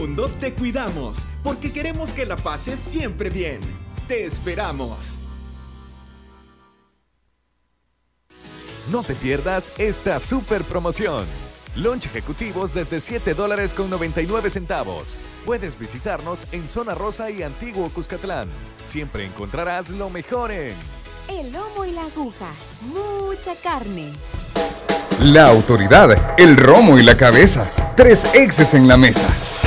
Mundo te cuidamos porque queremos que la pases siempre bien. Te esperamos. No te pierdas esta super promoción. Lunch ejecutivos desde 7 dólares con 99 centavos. Puedes visitarnos en Zona Rosa y Antiguo Cuscatlán. Siempre encontrarás lo mejor en El lomo y la aguja, mucha carne. La autoridad, el romo y la cabeza. Tres exes en la mesa.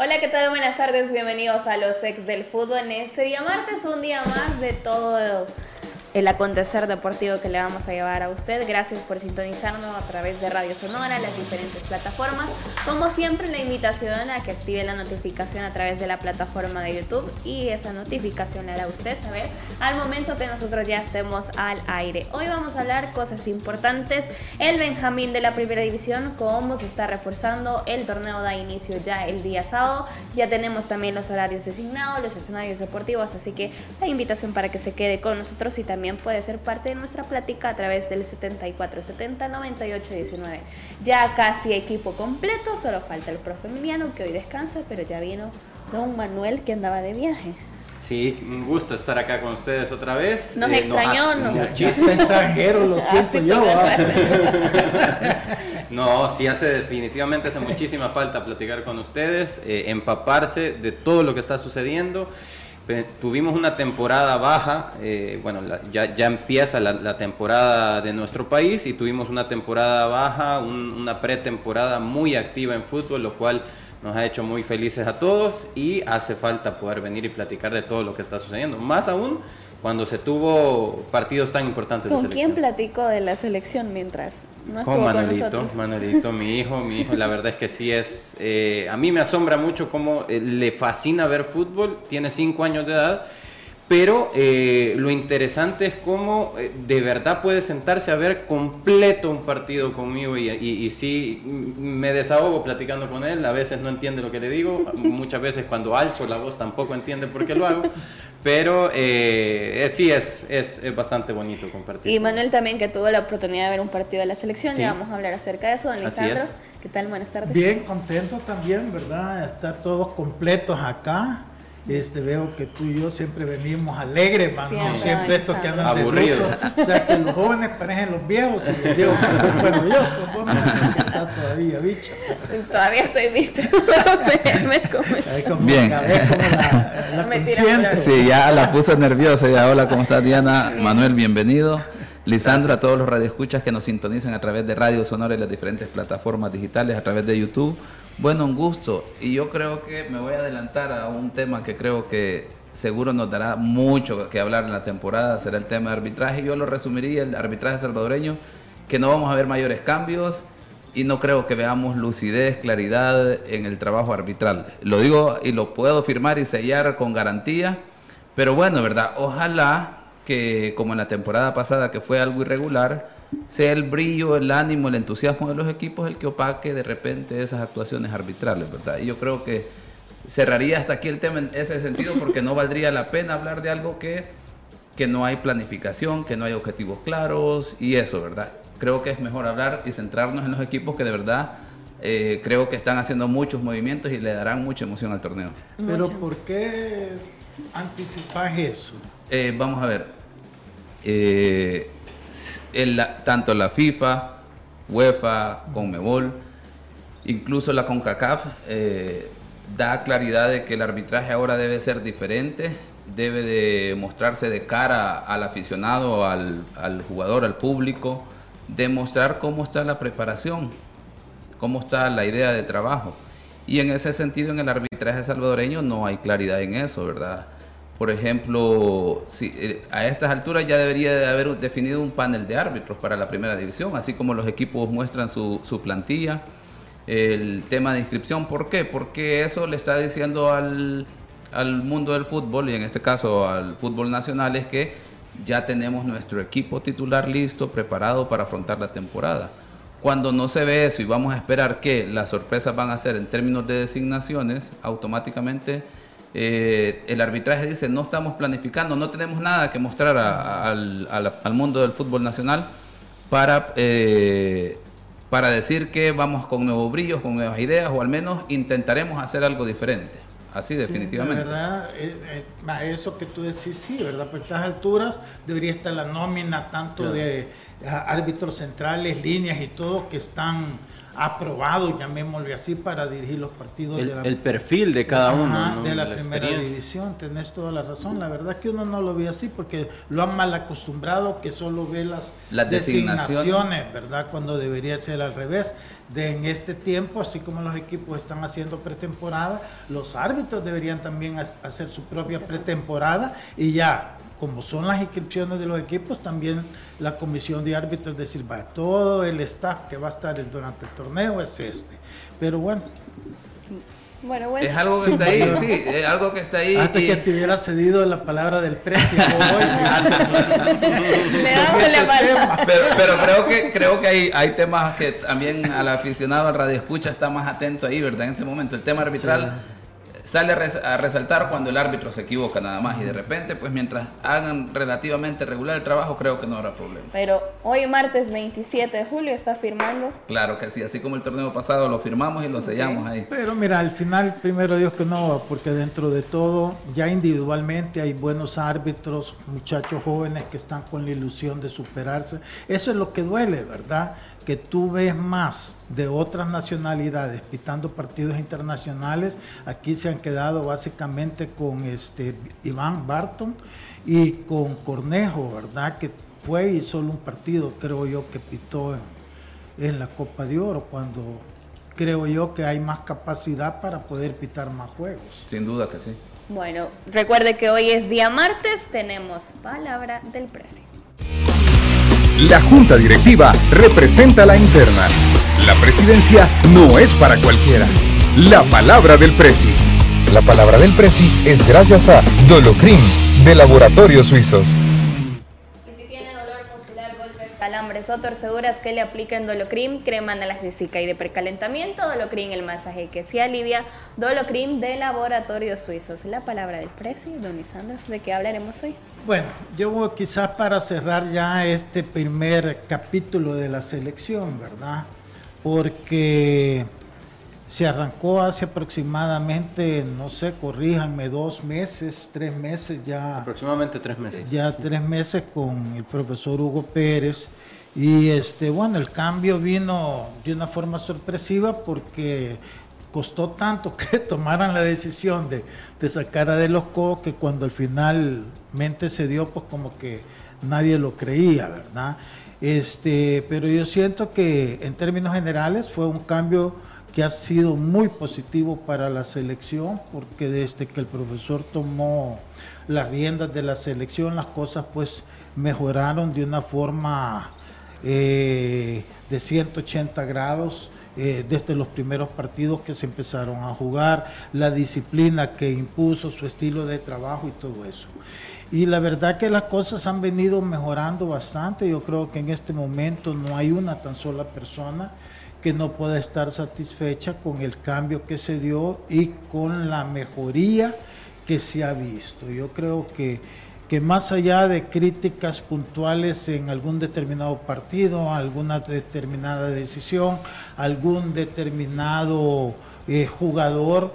Hola, ¿qué tal? Buenas tardes, bienvenidos a los ex del fútbol en este día martes, un día más de todo el acontecer deportivo que le vamos a llevar a usted. Gracias por sintonizarnos a través de Radio Sonora, las diferentes plataformas. Como siempre, la invitación a que active la notificación a través de la plataforma de YouTube y esa notificación le hará usted saber al momento que nosotros ya estemos al aire. Hoy vamos a hablar cosas importantes. El Benjamín de la Primera División, cómo se está reforzando. El torneo da inicio ya el día sábado. Ya tenemos también los horarios designados, los escenarios deportivos, así que la invitación para que se quede con nosotros y también puede ser parte de nuestra plática a través del 7470 9819. Ya casi equipo completo, solo falta el profe Emiliano que hoy descansa, pero ya vino don Manuel que andaba de viaje. Sí, un gusto estar acá con ustedes otra vez. Nos extrañó, no. ¿no? Está extranjero, lo siento yo. No, sí hace definitivamente hace muchísima falta platicar con ustedes, eh, empaparse de todo lo que está sucediendo. Tuvimos una temporada baja, eh, bueno, ya, empieza la, temporada de nuestro país y tuvimos una temporada baja, un- una pretemporada muy activa en fútbol, lo cual nos ha hecho muy felices a todos y hace falta poder venir y platicar de todo lo que está sucediendo. Más aún cuando se tuvo partidos tan importantes. de ¿Con quién selección. platico de la selección mientras no estuvo Con con Manuelito, nosotros? Manuelito, mi hijo, mi hijo, la verdad es que sí es, eh, a mí me asombra mucho cómo eh, le fascina ver fútbol, tiene cinco años de edad, pero eh, lo interesante es cómo eh, de verdad puede sentarse a ver completo un partido conmigo y, y, y sí, mm, me desahogo platicando con él, a veces no entiende lo que le digo, muchas veces cuando alzo la voz tampoco entiende por qué lo hago, pero eh, eh, sí es, es, es bastante bonito compartir. Y Manuel también que tuvo la oportunidad de ver un partido de la selección, Sí. ya vamos a hablar acerca de eso. Don Lisandro, es. ¿qué tal? Buenas tardes. Bien, contento también, ¿verdad? Estar todos completos acá. Este, veo que tú y yo siempre venimos alegres, man. Siempre, No siempre estos que andan de Aburrido. luto. O sea, que los jóvenes parecen los viejos y los viejos parecen, bueno, yo, pues vos no, que está todavía, bicho. Todavía estoy visto. me, me come. Ahí como, Bien. como la, la Sí, ya la puse nerviosa. Ya, hola, ¿cómo estás, Diana? Manuel, bienvenido. Lisandro, a todos los radioescuchas que nos sintonizan a través de Radio Sonora y las diferentes plataformas digitales, a través de YouTube. Bueno, un gusto. Y yo creo que me voy a adelantar a un tema que creo que seguro nos dará mucho que hablar en la temporada, será el tema de arbitraje. Yo lo resumiría, el arbitraje salvadoreño, que no vamos a ver mayores cambios y no creo que veamos lucidez, claridad en el trabajo arbitral. Lo digo y lo puedo firmar y sellar con garantía, pero bueno, ¿verdad? Ojalá que como en la temporada pasada que fue algo irregular, sea el brillo, el ánimo, el entusiasmo de los equipos el que opaque de repente esas actuaciones arbitrales, ¿verdad? Y yo creo que cerraría hasta aquí el tema en ese sentido porque no valdría la pena hablar de algo que, que no hay planificación, que no hay objetivos claros y eso, ¿verdad? Creo que es mejor hablar y centrarnos en los equipos que de verdad eh, creo que están haciendo muchos movimientos y le darán mucha emoción al torneo. Pero ¿por qué anticipas eso? Eh, vamos a ver. Eh, el- tanto la FIFA UEFA, Conmebol, incluso la CONCACAF eh, da claridad de que el arbitraje ahora debe ser diferente, debe de mostrarse de cara al aficionado, al, al jugador, al público, demostrar cómo está la preparación, cómo está la idea de trabajo. Y en ese sentido, en el arbitraje salvadoreño no hay claridad en eso, ¿verdad? Por ejemplo, eh, a estas alturas ya debería de haber definido un panel de árbitros para la primera división, así como los equipos muestran su, su plantilla, el tema de inscripción. ¿Por qué? Porque eso le está diciendo al, al mundo del fútbol, y en este caso al fútbol nacional, es que ya tenemos nuestro equipo titular listo, preparado para afrontar la temporada. Cuando no se ve eso y vamos a esperar que las sorpresas van a ser en términos de designaciones, automáticamente eh, el arbitraje dice no estamos planificando, no tenemos nada que mostrar al, al, mundo del fútbol nacional para, eh, para decir que vamos con nuevos brillos, con nuevas ideas o al menos intentaremos hacer algo diferente. Así definitivamente. verdad, eh, eso que tú decís, sí, ¿verdad? Por estas alturas debería estar la nómina tanto de árbitros centrales, líneas y todo que están aprobados, llamémosle así, para dirigir los partidos. El, de la, el perfil de cada uno. De la, primera división, tenés toda la razón. La verdad que uno no lo ve así porque lo han mal acostumbrado que solo ve las, designaciones, ¿verdad? Cuando debería ser al revés. De en este tiempo, así como los equipos están haciendo pretemporada, los árbitros deberían también hacer su propia pretemporada y ya como son las inscripciones de los equipos, también la comisión de árbitros decir, va, todo el staff que va a estar durante el torneo es este. Pero bueno. Bueno, bueno. Es algo que está ahí, sí, es algo que está ahí. Hasta que te hubiera cedido la palabra del precio. pero, pero, creo que creo que hay, hay temas que también al aficionado al radio escucha está más atento ahí, ¿verdad? En este momento, el tema arbitral sale a resaltar cuando el árbitro se equivoca nada más y de repente, pues mientras hagan relativamente regular el trabajo, creo que no habrá problema. Pero hoy martes 27 de julio está firmando. Claro que sí, así como el torneo pasado lo firmamos y lo sellamos ahí. Pero mira, al final, primero Dios que no, porque dentro de todo, ya individualmente hay buenos árbitros, muchachos jóvenes que están con la ilusión de superarse. Eso es lo que duele, ¿verdad? Que tú ves más de otras nacionalidades pitando partidos internacionales, aquí se han quedado básicamente con este Iván Barton y con Cornejo, ¿verdad? Que fue y solo un partido, creo yo, que pitó en, la Copa de Oro, cuando creo yo que hay más capacidad para poder pitar más juegos. Sin duda que sí. Bueno, recuerde que hoy es día martes, tenemos palabra del presidente. La junta directiva representa la interna. La presidencia no es para cualquiera. La palabra del presi. La palabra del presi es gracias a Dolocrim de Laboratorios Suizos. Calambres o torceduras que le apliquen Dolocrim, crema analgésica y de precalentamiento, Dolocrim el masaje que se alivia, Dolocrim de Laboratorios Suizos. La palabra del presi, don Lisandro, ¿de qué hablaremos hoy? Bueno, yo quizás para cerrar ya este primer capítulo de la selección, ¿verdad? Porque se arrancó hace aproximadamente, no sé, corríjanme, dos meses, tres meses ya. Aproximadamente tres meses. Ya tres meses con el profesor Hugo Pérez. Y este, bueno, el cambio vino de una forma sorpresiva porque costó tanto que tomaran la decisión de, sacar a De los Co que cuando al finalmente se dio, pues como que nadie lo creía, ¿verdad? Este, pero yo siento que en términos generales fue un cambio que ha sido muy positivo para la selección, porque desde que el profesor tomó las riendas de la selección, las cosas pues mejoraron de una forma eh, de 180 grados eh, desde los primeros partidos que se empezaron a jugar, la disciplina que impuso, su estilo de trabajo y todo eso. Y la verdad que las cosas han venido mejorando bastante. Yo creo que en este momento no hay una tan sola persona que no pueda estar satisfecha con el cambio que se dio y con la mejoría que se ha visto. Yo creo que que más allá de críticas puntuales en algún determinado partido, alguna determinada decisión, algún determinado eh, jugador,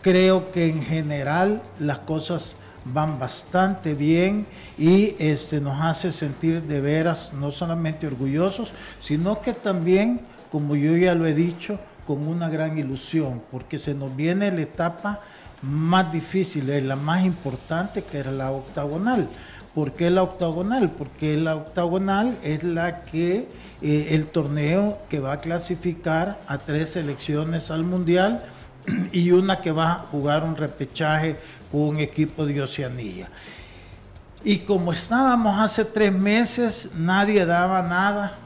creo que en general las cosas van bastante bien y este, nos hace sentir de veras no solamente orgullosos, sino que también, como yo ya lo he dicho, con una gran ilusión, porque se nos viene la etapa más difícil, es la más importante, que era la octagonal. ¿Por qué la octagonal? Porque la octagonal es la que eh, el torneo que va a clasificar a tres selecciones al mundial y una que va a jugar un repechaje con un equipo de Oceanía. Y como estábamos hace tres meses, nadie daba nada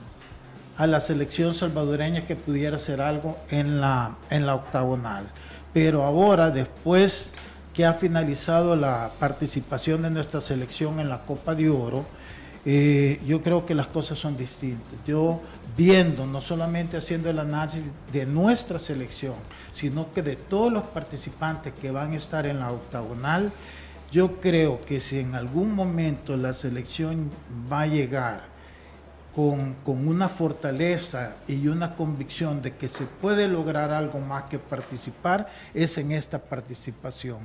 a la selección salvadoreña que pudiera hacer algo en la, en la octagonal. Pero ahora, después que ha finalizado la participación de nuestra selección en la Copa de Oro, eh, yo creo que las cosas son distintas. Yo viendo, no solamente haciendo el análisis de nuestra selección, sino que de todos los participantes que van a estar en la octagonal, yo creo que si en algún momento la selección va a llegar con, con, una fortaleza y una convicción de que se puede lograr algo más que participar, es en esta participación.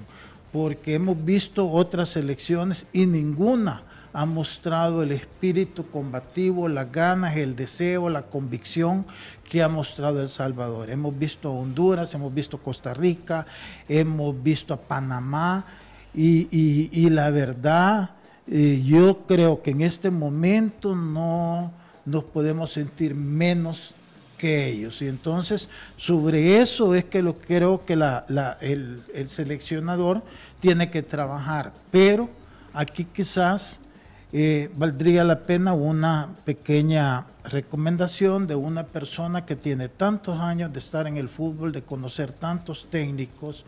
Porque hemos visto otras selecciones y ninguna ha mostrado el espíritu combativo, las ganas, el deseo, la convicción que ha mostrado El Salvador. Hemos visto a Honduras, hemos visto Costa Rica, hemos visto a Panamá y, la verdad, yo creo que en este momento no nos podemos sentir menos que ellos. Y entonces, sobre eso es que lo creo que el, el seleccionador tiene que trabajar. Pero aquí quizás eh, valdría la pena una pequeña recomendación de una persona que tiene tantos años de estar en el fútbol, de conocer tantos técnicos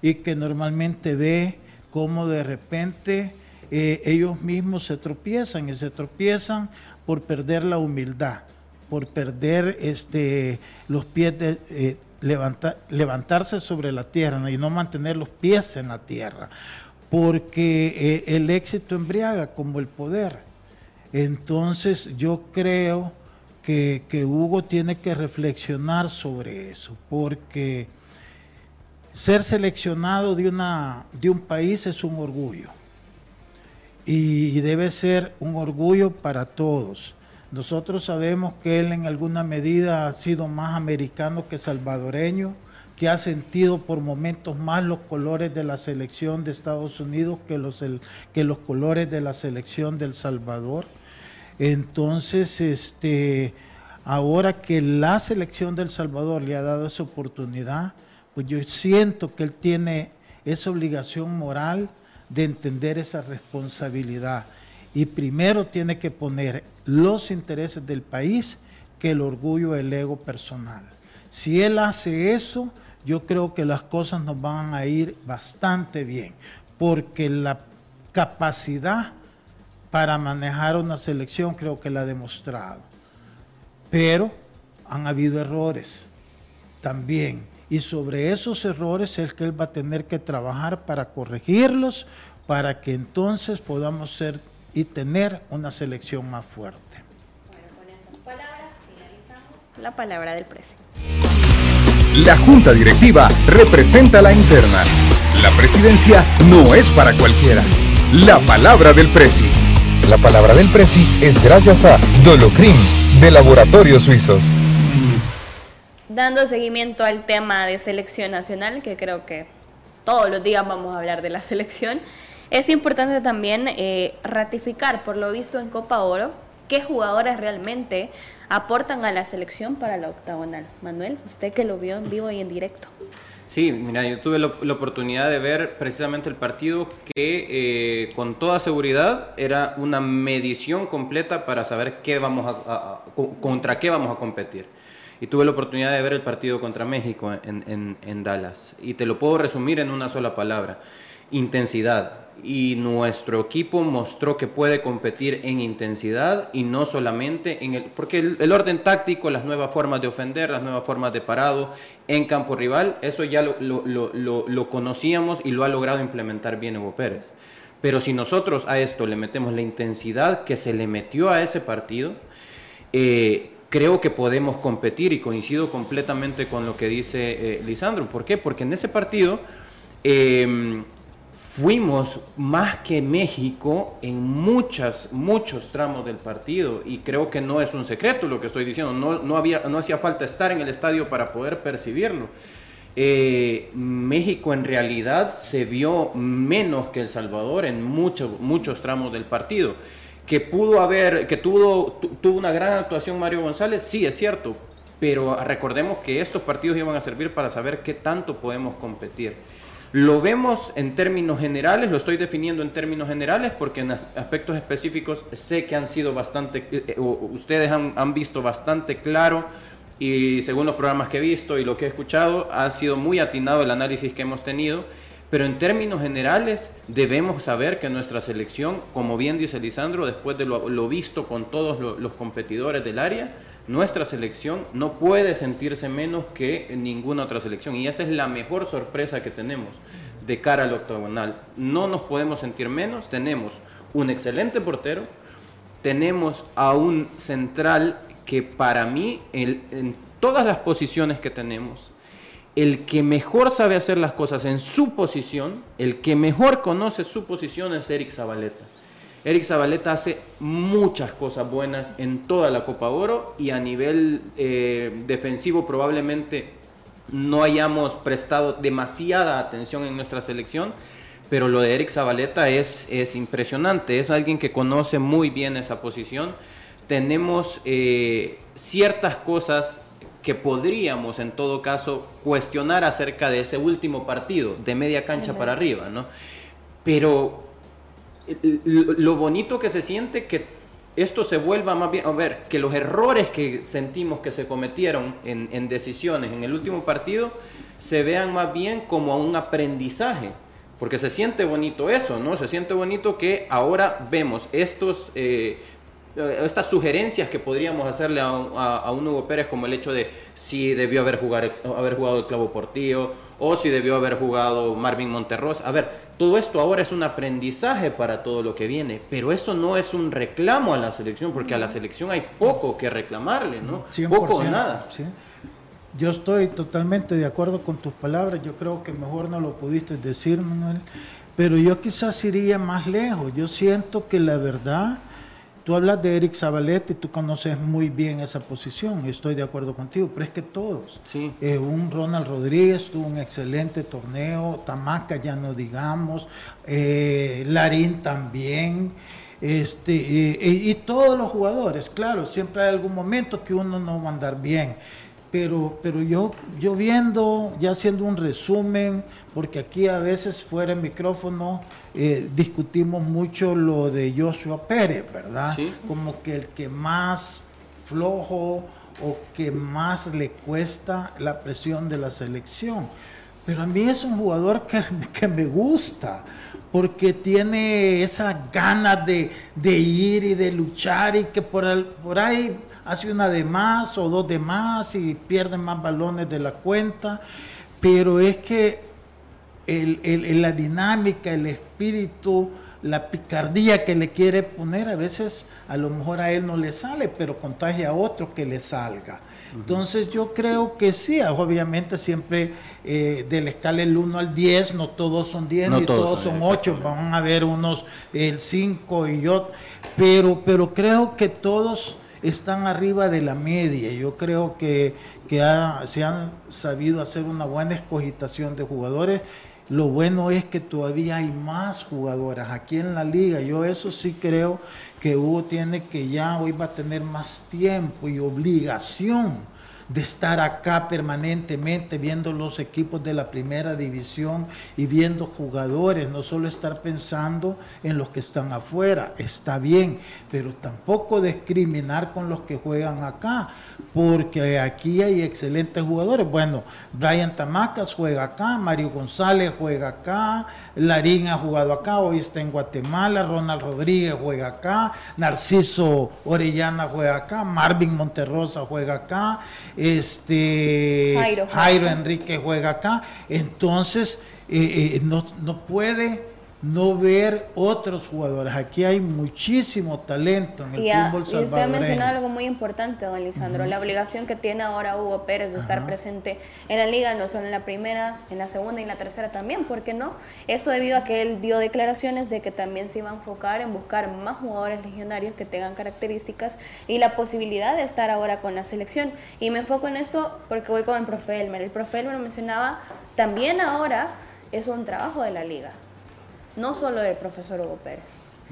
y que normalmente ve cómo de repente eh, ellos mismos se tropiezan y se tropiezan por perder la humildad, por perder este, los pies de... Eh, levantarse sobre la tierra y no mantener los pies en la tierra porque eh, el éxito embriaga como el poder. Entonces yo creo que, Hugo tiene que reflexionar sobre eso, porque ser seleccionado de, una, de un país es un orgullo y debe ser un orgullo para todos. Nosotros sabemos que él en alguna medida ha sido más americano que salvadoreño que ha sentido por momentos más los colores de la selección de Estados Unidos que los, que los colores de la selección del Salvador. Entonces, este, ahora que la selección del Salvador le ha dado esa oportunidad, pues yo siento que él tiene esa obligación moral de entender esa responsabilidad. Y primero tiene que poner los intereses del país que el orgullo, el ego personal. Si él hace eso, yo creo que las cosas nos van a ir bastante bien, porque la capacidad para manejar una selección creo que la ha demostrado. Pero han habido errores también. Y sobre esos errores es que él va a tener que trabajar para corregirlos, para que entonces podamos ser y tener una selección más fuerte. Bueno, con esas palabras finalizamos la palabra del presidente. La Junta Directiva representa la interna. La presidencia no es para cualquiera. La palabra del Presi. La palabra del Presi es gracias a Dolocrim, de Laboratorios Suizos. Dando seguimiento al tema de selección nacional, que creo que todos los días vamos a hablar de la selección, es importante también eh, ratificar, por lo visto en Copa Oro, qué jugadores realmente aportan a la selección para la octagonal. Manuel, usted que lo vio en vivo y en directo. Sí, mira, yo tuve la oportunidad de ver precisamente el partido que eh, con toda seguridad era una medición completa para saber qué vamos a, contra qué vamos a competir. Y tuve la oportunidad de ver el partido contra México en, en Dallas. Y te lo puedo resumir en una sola palabra. Intensidad y nuestro equipo mostró que puede competir en intensidad y no solamente en el... Porque el, orden táctico, las nuevas formas de ofender, las nuevas formas de parado en campo rival, eso ya lo, lo, conocíamos y lo ha logrado implementar bien Evo Pérez. Pero si nosotros a esto le metemos la intensidad que se le metió a ese partido, eh, creo que podemos competir y coincido completamente con lo que dice eh, Lisandro. ¿Por qué? Porque en ese partido... Eh, fuimos más que México en muchas, muchos tramos del partido y creo que no es un secreto lo que estoy diciendo, no, no, había, no hacía falta estar en el estadio para poder percibirlo. Eh, México en realidad se vio menos que El Salvador en muchos, muchos tramos del partido. Que pudo haber, que tuvo, tuvo una gran actuación Mario González, sí es cierto, pero recordemos que estos partidos iban a servir para saber qué tanto podemos competir. Lo vemos en términos generales, lo estoy definiendo en términos generales porque en aspectos específicos sé que han sido bastante, eh, eh, ustedes han, han, visto bastante claro y según los programas que he visto y lo que he escuchado, ha sido muy atinado el análisis que hemos tenido. Pero en términos generales debemos saber que nuestra selección, como bien dice Lisandro, después de lo, visto con todos los competidores del área, nuestra selección no puede sentirse menos que ninguna otra selección. Y esa es la mejor sorpresa que tenemos de cara al octogonal. No nos podemos sentir menos. Tenemos un excelente portero, tenemos a un central que para mí, en todas las posiciones que tenemos, el que mejor sabe hacer las cosas en su posición, el que mejor conoce su posición es Eric Zabaleta. Eric Zabaleta hace muchas cosas buenas en toda la Copa Oro y a nivel eh, defensivo probablemente no hayamos prestado demasiada atención en nuestra selección, pero lo de Eric Zabaleta es, es impresionante, es alguien que conoce muy bien esa posición. Tenemos eh, ciertas cosas que podríamos en todo caso cuestionar acerca de ese último partido, de media cancha para arriba, ¿no? Pero lo bonito que se siente que esto se vuelva más bien, a ver, que los errores que sentimos que se cometieron en, decisiones en el último partido se vean más bien como un aprendizaje, porque se siente bonito eso, ¿no? Se siente bonito que ahora vemos estos, eh, estas sugerencias que podríamos hacerle a, a, un Hugo Pérez, como el hecho de si debió haber, jugar, haber jugado el clavo portillo o si debió haber jugado Marvin Monterros. A ver, todo esto ahora es un aprendizaje para todo lo que viene, pero eso no es un reclamo a la selección, porque a la selección hay poco que reclamarle, ¿no? Poco o nada. Yo estoy totalmente de acuerdo con tus palabras, yo creo que mejor no lo pudiste decir, Manuel, pero yo quizás iría más lejos, yo siento que la verdad Tú hablas de Eric Zabaleta y tú conoces muy bien esa posición, estoy de acuerdo contigo, pero es que todos. Sí. Eh, un Ronald Rodríguez tuvo un excelente torneo, Tamaca ya no digamos, eh, Larín también. Este, eh, y todos los jugadores, claro, siempre hay algún momento que uno no va a andar bien pero, pero yo, yo viendo, ya haciendo un resumen, porque aquí a veces fuera el micrófono eh, discutimos mucho lo de Joshua Pérez, ¿verdad? Como que el que más flojo o que más le cuesta la presión de la selección. Pero a mí es un jugador que, que me gusta, porque tiene esa ganas de, de, ir y de luchar y que por, el, por ahí hace una de más o dos de más y pierde más balones de la cuenta, pero es que el, la dinámica, el espíritu, la picardía que le quiere poner, a veces a lo mejor a él no le sale, pero contagia a otro que le salga. Entonces yo creo que sí, obviamente siempre eh, de la escala del 1 al 10, no todos son 10 ni todos, son 8, van a haber unos el 5 y yo, pero, pero creo que todos están arriba de la media. Yo creo que, se han sabido hacer una buena escogitación de jugadores. Lo bueno es que todavía hay más jugadoras aquí en la liga. Yo eso sí creo que Hugo tiene que ya hoy va a tener más tiempo y obligación de estar acá permanentemente viendo los equipos de la primera división y viendo jugadores, no solo estar pensando en los que están afuera, está bien, pero tampoco discriminar con los que juegan acá, porque aquí hay excelentes jugadores. Bueno, Brian Tamacas juega acá, Mario González juega acá, Larín ha jugado acá, hoy está en Guatemala, Ronald Rodríguez juega acá, Narciso Orellana juega acá, Marvin Monterrosa juega acá, este Jairo, Enrique juega acá, entonces eh, eh, no, puede no ver otros jugadores. Aquí hay muchísimo talento en el y, a, fútbol y usted ha salvadoreño. mencionado algo muy importante, don Lisandro, la obligación que tiene ahora Hugo Pérez de estar presente en la liga, no solo en la primera, en la segunda y en la tercera también, ¿por qué no? Esto debido a que él dio declaraciones de que también se iba a enfocar en buscar más jugadores legionarios que tengan características y la posibilidad de estar ahora con la selección. Y me enfoco en esto porque voy con el profe Elmer. El profe Elmer mencionaba, también ahora es un trabajo de la liga no solo del profesor Hugo Pérez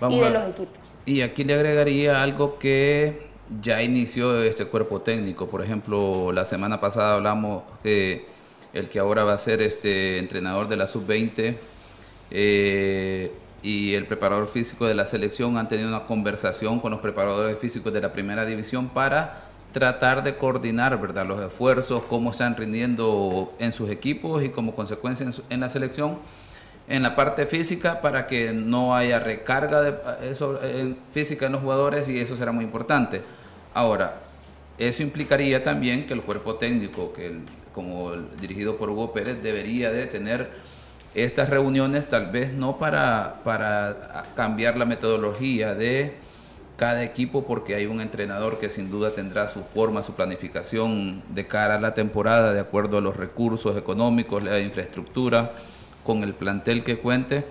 y de los equipos. Y aquí le agregaría algo que ya inició este cuerpo técnico. Por ejemplo, la semana pasada hablamos que el que ahora va a ser este entrenador de la sub-20 eh, y el preparador físico de la selección han tenido una conversación con los preparadores físicos de la primera división para tratar de coordinar ¿verdad? los esfuerzos, cómo están rindiendo en sus equipos y como consecuencia en la selección en la parte física para que no haya recarga de, eso, física en los jugadores y eso será muy importante. Ahora, eso implicaría también que el cuerpo técnico, que como dirigido por Hugo Pérez, debería de tener estas reuniones tal vez no para, para cambiar la metodología de cada equipo porque hay un entrenador que sin duda tendrá su forma, su planificación de cara a la temporada de acuerdo a los recursos económicos, la infraestructura con el plantel que cuente,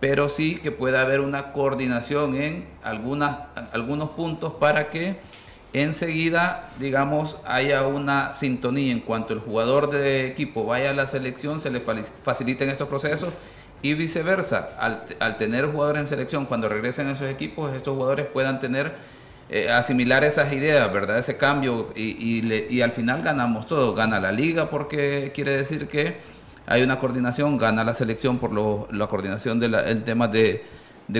pero sí que pueda haber una coordinación en algunas, algunos puntos para que enseguida, digamos, haya una sintonía en cuanto el jugador de equipo vaya a la selección, se le faciliten estos procesos y viceversa, al, tener jugadores en selección, cuando regresen a esos equipos, estos jugadores puedan tener, eh, asimilar esas ideas, ¿verdad? Ese cambio y, y al final ganamos todo, gana la liga porque quiere decir que hay una coordinación, gana la selección por la coordinación del tema de,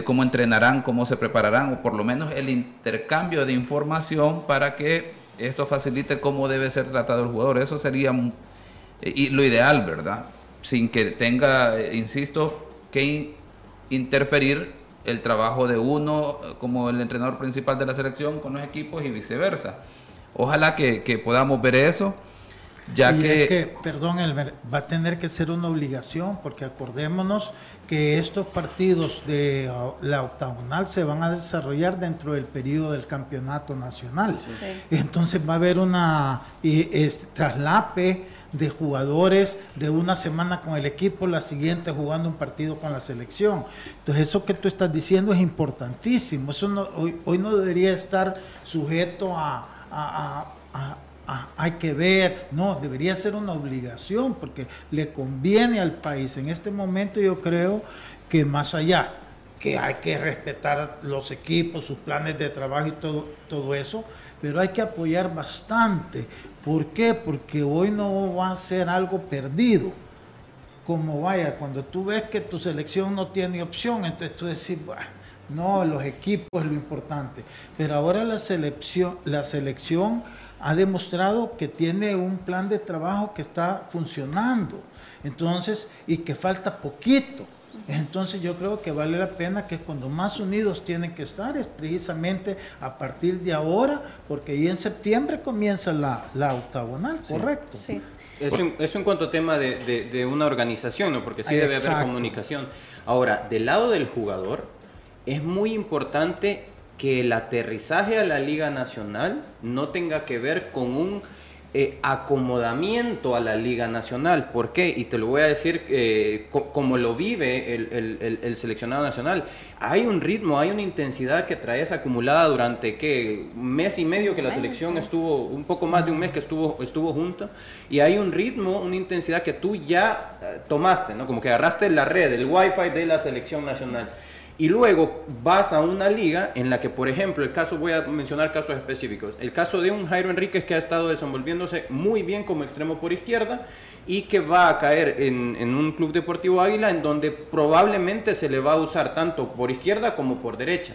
cómo entrenarán, cómo se prepararán, o por lo menos el intercambio de información para que esto facilite cómo debe ser tratado el jugador. Eso sería lo ideal, ¿verdad? Sin que tenga, insisto, que interferir el trabajo de uno como el entrenador principal de la selección con los equipos y viceversa. Ojalá que podamos ver eso ya que, perdón, Elmer, va a tener que ser una obligación, porque acordémonos que estos partidos de uh, la octagonal se van a desarrollar dentro del periodo del campeonato nacional. Entonces va a haber una traslape de jugadores de una semana con el equipo, la siguiente jugando un partido con la selección. Entonces eso que tú estás diciendo es importantísimo. Eso no, hoy, no debería estar sujeto a Ah, hay que ver, no, debería ser una obligación porque le conviene al país. En este momento yo creo que más allá que hay que respetar los equipos, sus planes de trabajo y todo, todo eso, pero hay que apoyar bastante. ¿Por qué? Porque hoy no va a ser algo perdido. Como vaya, cuando tú ves que tu selección no tiene opción, entonces tú decís, no, los equipos es lo importante. Pero ahora la selección, la selección ha demostrado que tiene un plan de trabajo que está funcionando. Entonces, y que falta poquito. Entonces yo creo que vale la pena que cuando más unidos tienen que estar es precisamente a partir de ahora, porque ahí en septiembre comienza la, la octagonal, ¿correcto? Sí. Eso, en cuanto a tema de, una organización, ¿no? porque sí debe haber comunicación. Ahora, del lado del jugador, es muy importante que el aterrizaje a la Liga Nacional no tenga que ver con un eh, acomodamiento a la Liga Nacional. ¿Por qué? Y te lo voy a decir eh, como lo vive el, seleccionado nacional. Hay un ritmo, hay una intensidad que traes acumulada durante un mes y medio que la selección estuvo, un poco más de un mes que estuvo, estuvo junta. Y hay un ritmo, una intensidad que tú ya eh, tomaste, ¿no? Como que agarraste la red, el wifi de la selección nacional y luego vas a una liga en la que, por ejemplo, el caso, voy a mencionar casos específicos, el caso de un Jairo Enríquez que ha estado desenvolviéndose muy bien como extremo por izquierda y que va a caer en, en, un club deportivo Águila en donde probablemente se le va a usar tanto por izquierda como por derecha.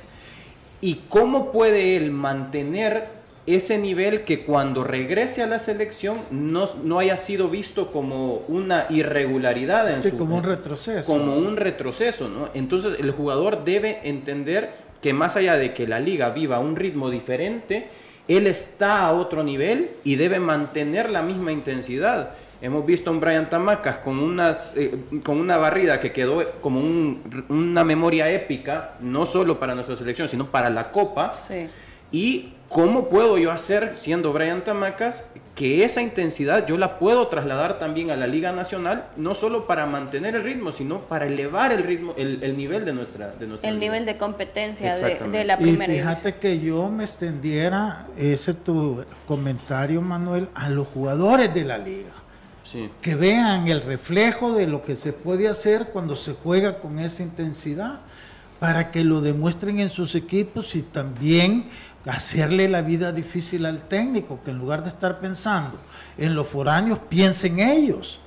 ¿Y cómo puede él mantener ese nivel que cuando regrese a la selección no, no haya sido visto como una irregularidad en su, como un retroceso como un retroceso no entonces el jugador debe entender que más allá de que la liga viva un ritmo diferente él está a otro nivel y debe mantener la misma intensidad Hemos visto a un Brian Tamacas con, unas, eh, con una barrida que quedó como un- una memoria épica, no solo para nuestra selección, sino para la Copa. Sí. ¿Y cómo puedo yo hacer, siendo Brian Tamacas, que esa intensidad yo la puedo trasladar también a la Liga Nacional, no solo para mantener el ritmo, sino para elevar el ritmo, el, el nivel de nuestra, de nuestra El liga? nivel de competencia de, la Y primera fíjate división. que yo me extendiera ese tu comentario, Manuel, a los jugadores de la liga. Sí. que vean el reflejo de lo que se puede hacer cuando se juega con esa intensidad, para que lo demuestren en sus equipos y también hacerle la vida difícil al técnico, que en lugar de estar pensando en los foráneos, piense en ellos,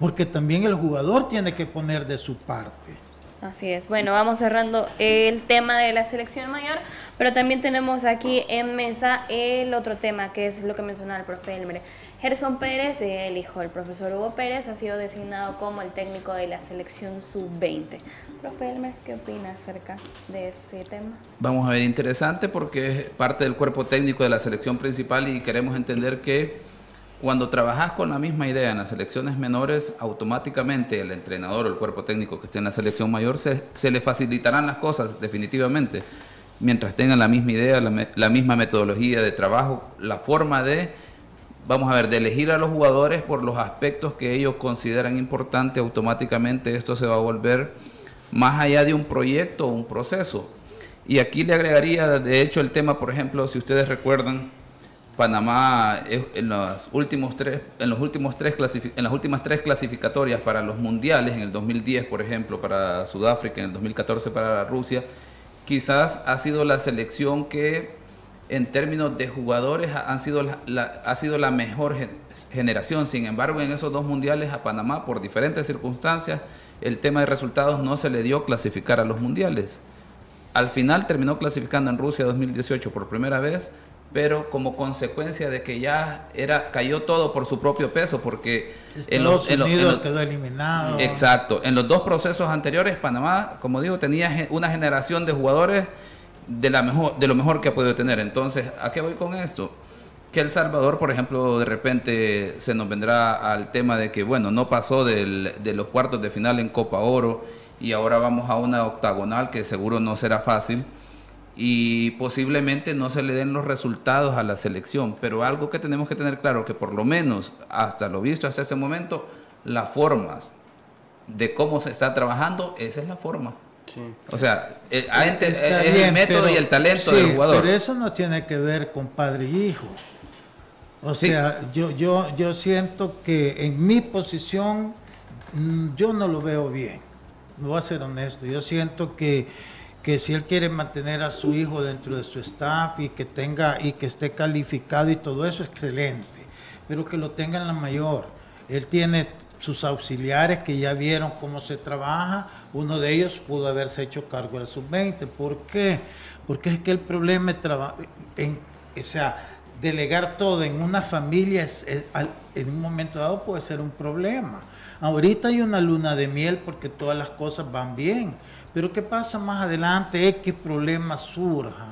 porque también el jugador tiene que poner de su parte. Así es. Bueno, vamos cerrando el tema de la selección mayor, pero también tenemos aquí en mesa el otro tema, que es lo que mencionaba el profe Elmer. Gerson Pérez, el hijo del profesor Hugo Pérez, ha sido designado como el técnico de la selección sub-20. Profe Elmer, ¿qué opina acerca de ese tema? Vamos a ver, interesante porque es parte del cuerpo técnico de la selección principal y queremos entender que cuando trabajas con la misma idea en las selecciones menores, automáticamente el entrenador o el cuerpo técnico que esté en la selección mayor se, se le facilitarán las cosas definitivamente. Mientras tengan la misma idea, la, misma metodología de trabajo, la forma de, vamos a ver, de elegir a los jugadores por los aspectos que ellos consideran importantes, automáticamente esto se va a volver más allá de un proyecto o un proceso. Y aquí le agregaría, de hecho, el tema, por ejemplo, si ustedes recuerdan, Panamá en los últimos tres, en los últimos tres en las últimas tres clasificatorias para los mundiales, en el 2010, por ejemplo, para Sudáfrica, en el 2014 para Rusia, quizás ha sido la selección que en términos de jugadores ha- han sido la, la- ha sido la mejor gen- generación. Sin embargo, en esos dos mundiales a Panamá, por diferentes circunstancias, el tema de resultados no se le dio clasificar a los mundiales. Al final terminó clasificando en Rusia 2018 por primera vez, pero como consecuencia de que ya era cayó todo por su propio peso, porque en los, Estados en los- en Unidos los- quedó eliminado. Exacto. En los dos procesos anteriores, Panamá, como digo, tenía una generación de jugadores de, la mejor, de lo mejor que ha podido tener. Entonces, ¿a qué voy con esto? Que El Salvador, por ejemplo, de repente se nos vendrá al tema de que, bueno, no pasó del- de los cuartos de final en Copa Oro y ahora vamos a una octagonal que seguro no será fácil y posiblemente no se le den los resultados a la selección, pero algo que tenemos que tener claro que por lo menos hasta lo visto hasta ese momento, las formas de cómo se está trabajando, esa es la forma. O sea, eh, hay ente- Está es el método pero- y el talento sí, del jugador. Pero eso no tiene que ver con padre y hijo. O Sí. sea, yo, yo, yo siento que en mi posición mm, yo no lo veo bien. No voy a ser honesto. Yo siento que, que si él quiere mantener a su hijo dentro de su staff y que tenga y que esté calificado y todo eso, excelente. Pero que lo tenga en la mayor. Él tiene sus auxiliares que ya vieron cómo se trabaja. Uno de ellos pudo haberse hecho cargo del sub-20. ¿Por qué? Porque es que el problema es en, o sea, delegar todo en una familia es- es- al- en un momento dado puede ser un problema. Ahorita hay una luna de miel porque todas las cosas van bien. Pero ¿qué pasa más adelante? Es que problema surja,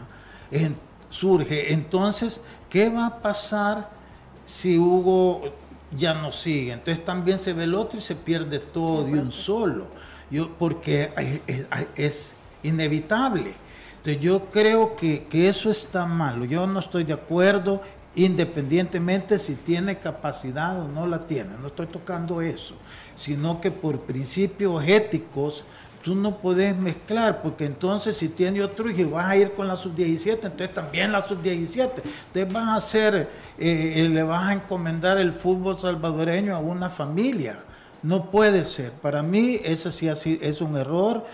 en- surge. Entonces, ¿qué va a pasar si Hugo ya no sigue? Entonces también se ve el otro y se pierde todo de un solo. Yo, porque es, inevitable. Entonces yo creo que, que eso está malo. Yo no estoy de acuerdo independientemente si tiene capacidad o no la tiene. No estoy tocando eso. Sino que por principios éticos tú no puedes mezclar, porque entonces si tiene otro hijo y vas a ir con la sub-17, entonces también la sub-17. Entonces vas a hacer, eh, eh, le vas a encomendar el fútbol salvadoreño a una familia. No puede ser. Para mí ese sí es un error.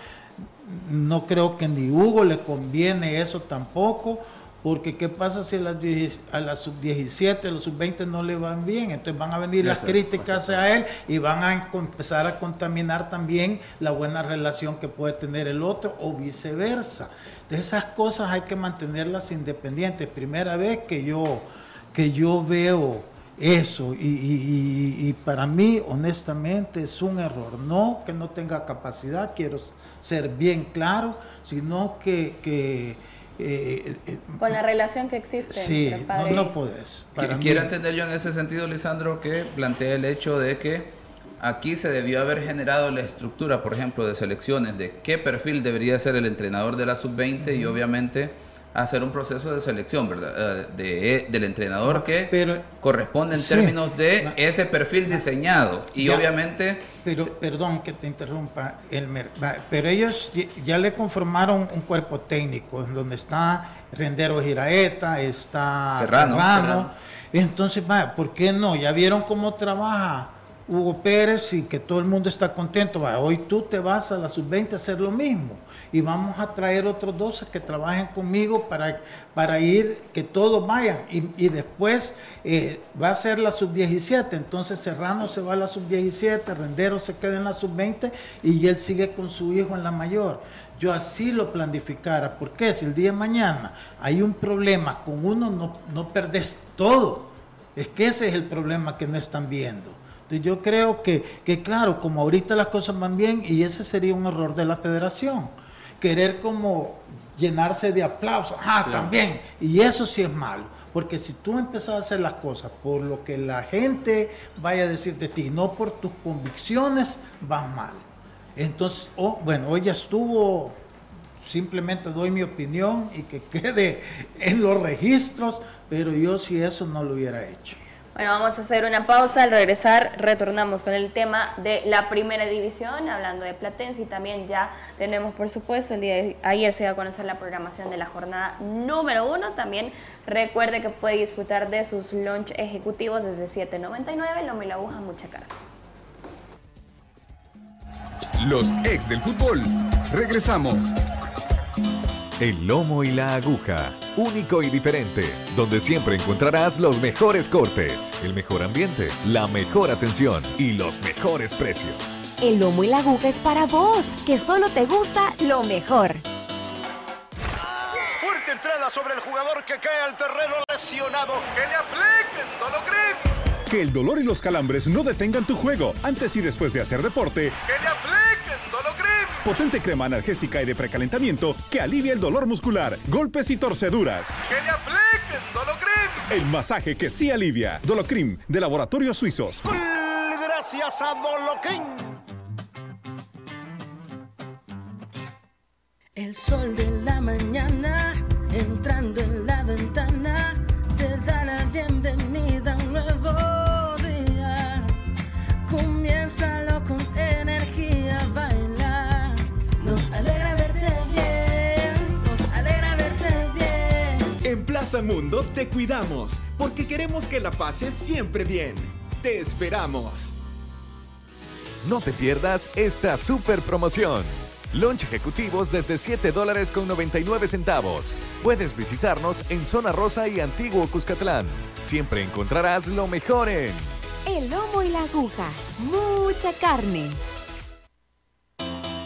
No creo que ni Hugo le conviene eso tampoco, porque ¿qué pasa si a las, 10 a la sub-17, a los sub-20 no le van bien? Entonces van a venir las críticas a él y van a empezar a contaminar también la buena relación que puede tener el otro o viceversa. Entonces esas cosas hay que mantenerlas independientes. Primera vez que yo, que yo veo eso y, y- y- y para mí honestamente es un error. No que no tenga capacidad, quiero ser bien claro, sino que, que, eh, eh, Con la relación que existe. sí, entre no, padre no puedes. Para Quiero mí- entender yo en ese sentido, Lisandro, que plantea el hecho de que aquí se debió haber generado la estructura, por ejemplo, de selecciones, de qué perfil debería ser el entrenador de la sub-20 y obviamente hacer un proceso de selección, ¿verdad? Eh, De, del entrenador que Pero- corresponde en Sí. términos de ese perfil diseñado. Y Ya. obviamente... Pero, perdón que te interrumpa, Elmer, pero ellos ya- ya le conformaron un cuerpo técnico en donde está Rendero Giraeta, está Serrano, Serrano. Serrano. Entonces, va, ¿por qué no? Ya vieron cómo trabaja Hugo Pérez y que todo el mundo está contento. Va, hoy tú te vas a la sub-20 a hacer lo mismo. Y vamos a traer otros 12 que trabajen conmigo para, para ir, que todos vayan. Y, después eh, va a ser la sub-17. Entonces Serrano se va a la sub-17, Rendero se queda en la sub-20 y él sigue con su hijo en la mayor. Yo así lo planificara. porque Si el día de mañana hay un problema con uno, no, no perdés todo. Es que ese es el problema que no están viendo. Entonces yo creo que, que, claro, como ahorita las cosas van bien, y ese sería un error de la federación, querer como llenarse de aplausos, ah, también, y eso sí es malo, porque si tú empezás a hacer las cosas por lo que la gente vaya a decir de ti, no por tus convicciones, vas mal. Entonces, oh, bueno, hoy ya estuvo, simplemente doy mi opinión y que quede en los registros, pero yo si eso no lo hubiera hecho. Bueno, vamos a hacer una pausa. Al regresar, retornamos con el tema de la primera división, hablando de Platense. Y también ya tenemos, por supuesto, el día de ayer se dio a conocer la programación de la jornada número uno. También recuerde que puede disfrutar de sus lunch ejecutivos desde 7.99, lomo la aguja, mucha carne. Los ex del fútbol. Regresamos. El lomo y la aguja, único y diferente, donde siempre encontrarás los mejores cortes, el mejor ambiente, la mejor atención y los mejores precios. El lomo y la aguja es para vos, que solo te gusta lo mejor. Fuerte entrada sobre el jugador que cae al terreno lesionado. ¡Que le apliquen Dolocrim! Que el dolor y los calambres no detengan tu juego antes y después de hacer deporte. ¡Que le apliquen! Potente crema analgésica y de precalentamiento que alivia el dolor muscular, golpes y torceduras. ¡Que le apliquen Dolocrim! El masaje que sí alivia. Dolocrim de Laboratorios Suizos. Gracias a Dolocrim. El sol de la mañana entrando en la ventana te da la bienvenida a un nuevo día. Comiénzalo con energía, alegra verte bien, nos alegra verte bien. En Plaza Mundo te cuidamos porque queremos que la pases siempre bien. Te esperamos. No te pierdas esta super promoción. Lunch ejecutivos desde 7 dólares con 99 centavos. Puedes visitarnos en Zona Rosa y Antiguo Cuscatlán. Siempre encontrarás lo mejor en El lomo y la aguja, mucha carne.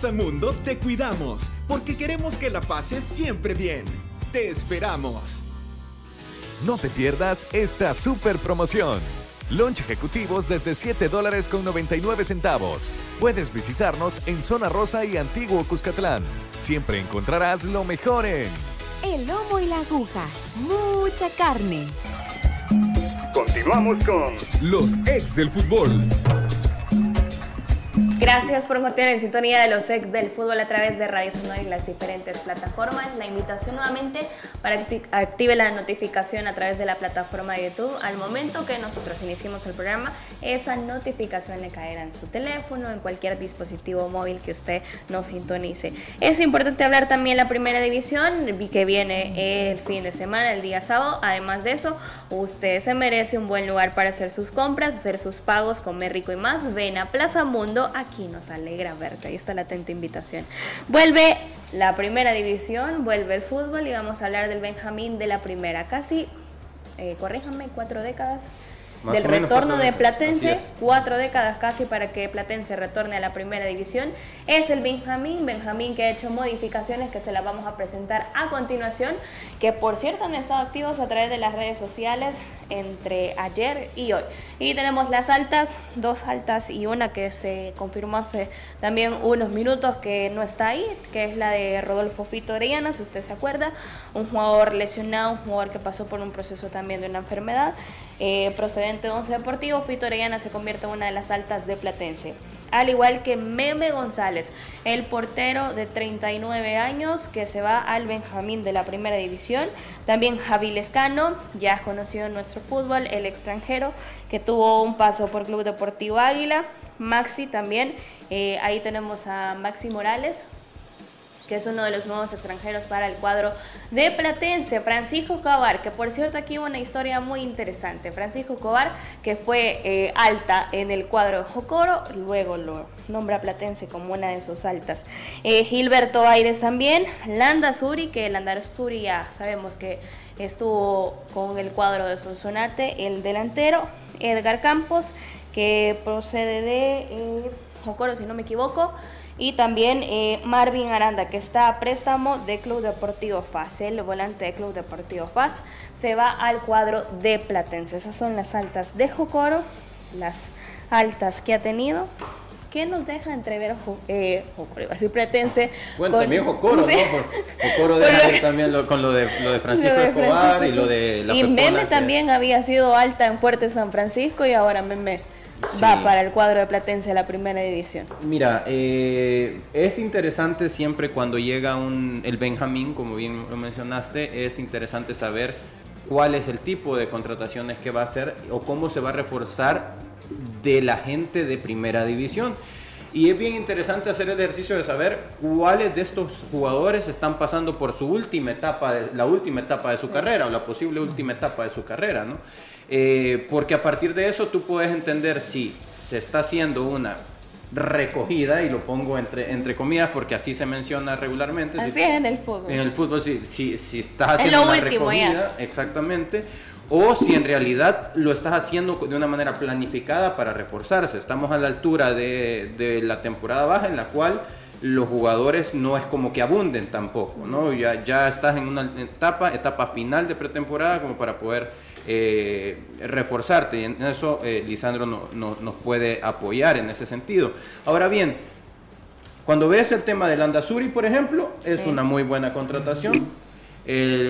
Bien. En Plaza Mundo te cuidamos porque queremos que la pases siempre bien. Te esperamos. No te pierdas esta super promoción. Lunch ejecutivos desde 7 dólares con 99 centavos. Puedes visitarnos en Zona Rosa y Antiguo Cuscatlán. Siempre encontrarás lo mejor en El lomo y la aguja, mucha carne. Continuamos con los ex del fútbol. Gracias por continuar en sintonía de los ex del fútbol a través de Radio Sonora y las diferentes plataformas. La invitación nuevamente para que active la notificación a través de la plataforma de YouTube. Al momento que nosotros iniciemos el programa, esa notificación le caerá en su teléfono, en cualquier dispositivo móvil que usted nos sintonice. Es importante hablar también la primera división, que viene el fin de semana, el día sábado. Además de eso, usted se merece un buen lugar para hacer sus compras, hacer sus pagos, comer rico y más. Ven a Plaza Mundo aquí nos alegra verte. Ahí está la atenta invitación. Vuelve la primera división, vuelve el fútbol y vamos a hablar del Benjamín de la primera. Casi, eh, corríjanme, cuatro décadas del retorno de Platense, cuatro décadas casi para que Platense retorne a la primera división, es el Benjamín, Benjamín que ha hecho modificaciones que se las vamos a presentar a continuación, que por cierto han estado activos a través de las redes sociales entre ayer y hoy. Y tenemos las altas, dos altas y una que se confirmó hace también unos minutos que no está ahí, que es la de Rodolfo Fito Orellana, si usted se acuerda, un jugador lesionado, un jugador que pasó por un proceso también de una enfermedad. Eh, procedente de Once Deportivo, Fito Orellana se convierte en una de las altas de Platense. Al igual que Meme González, el portero de 39 años que se va al Benjamín de la primera división. También Javi Lescano, ya conocido en nuestro fútbol, el extranjero, que tuvo un paso por Club Deportivo Águila. Maxi también, eh, ahí tenemos a Maxi Morales, que es uno de los nuevos extranjeros para el cuadro de Platense, Francisco Cobar, que por cierto aquí hubo una historia muy interesante. Francisco Cobar, que fue eh, alta en el cuadro de Jocoro, luego lo nombra Platense como una de sus altas. Eh, Gilberto Aires también, Landa Suri, que Landa Suri ya sabemos que estuvo con el cuadro de Sonsonate, el delantero, Edgar Campos, que procede de eh, Jocoro, si no me equivoco. Y también eh, Marvin Aranda, que está a préstamo de Club Deportivo FAS. El volante de Club Deportivo FAS se va al cuadro de Platense. Esas son las altas de Jocoro, las altas que ha tenido. ¿Qué nos deja entrever eh, Jocoro? Iba a decir Platense. Bueno, también Jocoro, ¿no? Jocoro deja también con lo de, lo de Francisco Escobar y lo de la Y Meme también había sido alta en Fuerte San Francisco y ahora Meme va para el cuadro de Platense a la primera división? Mira, eh, es interesante siempre cuando llega un, el Benjamín, como bien lo mencionaste, es interesante saber cuál es el tipo de contrataciones que va a hacer o cómo se va a reforzar de la gente de primera división. Y es bien interesante hacer el ejercicio de saber cuáles de estos jugadores están pasando por su última etapa, de, la última etapa de su carrera o la posible última etapa de su carrera, ¿no? Eh, porque a partir de eso tú puedes entender si se está haciendo una recogida, y lo pongo entre, entre comillas porque así se menciona regularmente. Así es en el fútbol. En el fútbol, si, si, si estás haciendo una recogida, exactamente, o si en realidad lo estás haciendo de una manera planificada para reforzarse. Estamos a la altura de, de la temporada baja en la cual los jugadores no es como que abunden tampoco, ¿no? Ya, ya estás en una etapa, etapa final de pretemporada como para poder eh, reforzarte. Y en eso eh, Lisandro no, nos puede apoyar en ese sentido. Ahora bien, cuando ves el tema del Andazuri, por ejemplo, es una muy buena contratación.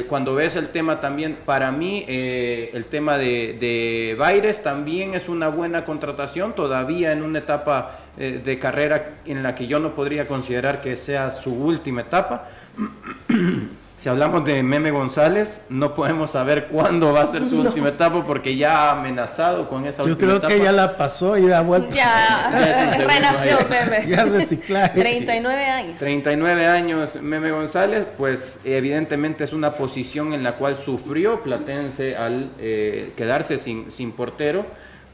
cuando ves el tema también, para mí, eh, el tema de, de Baires también es una buena contratación, todavía en una etapa de carrera en la que yo no podría considerar que sea su última etapa. Si hablamos de Meme González, no podemos saber cuándo va a ser su última etapa porque ya ha amenazado con esa última etapa. Yo creo que ya la pasó y da vuelta. Ya, renació Meme. Ya reciclaje. 39 años. 39 años Meme González, pues evidentemente es una posición en la cual sufrió Platense al eh, quedarse sin, sin portero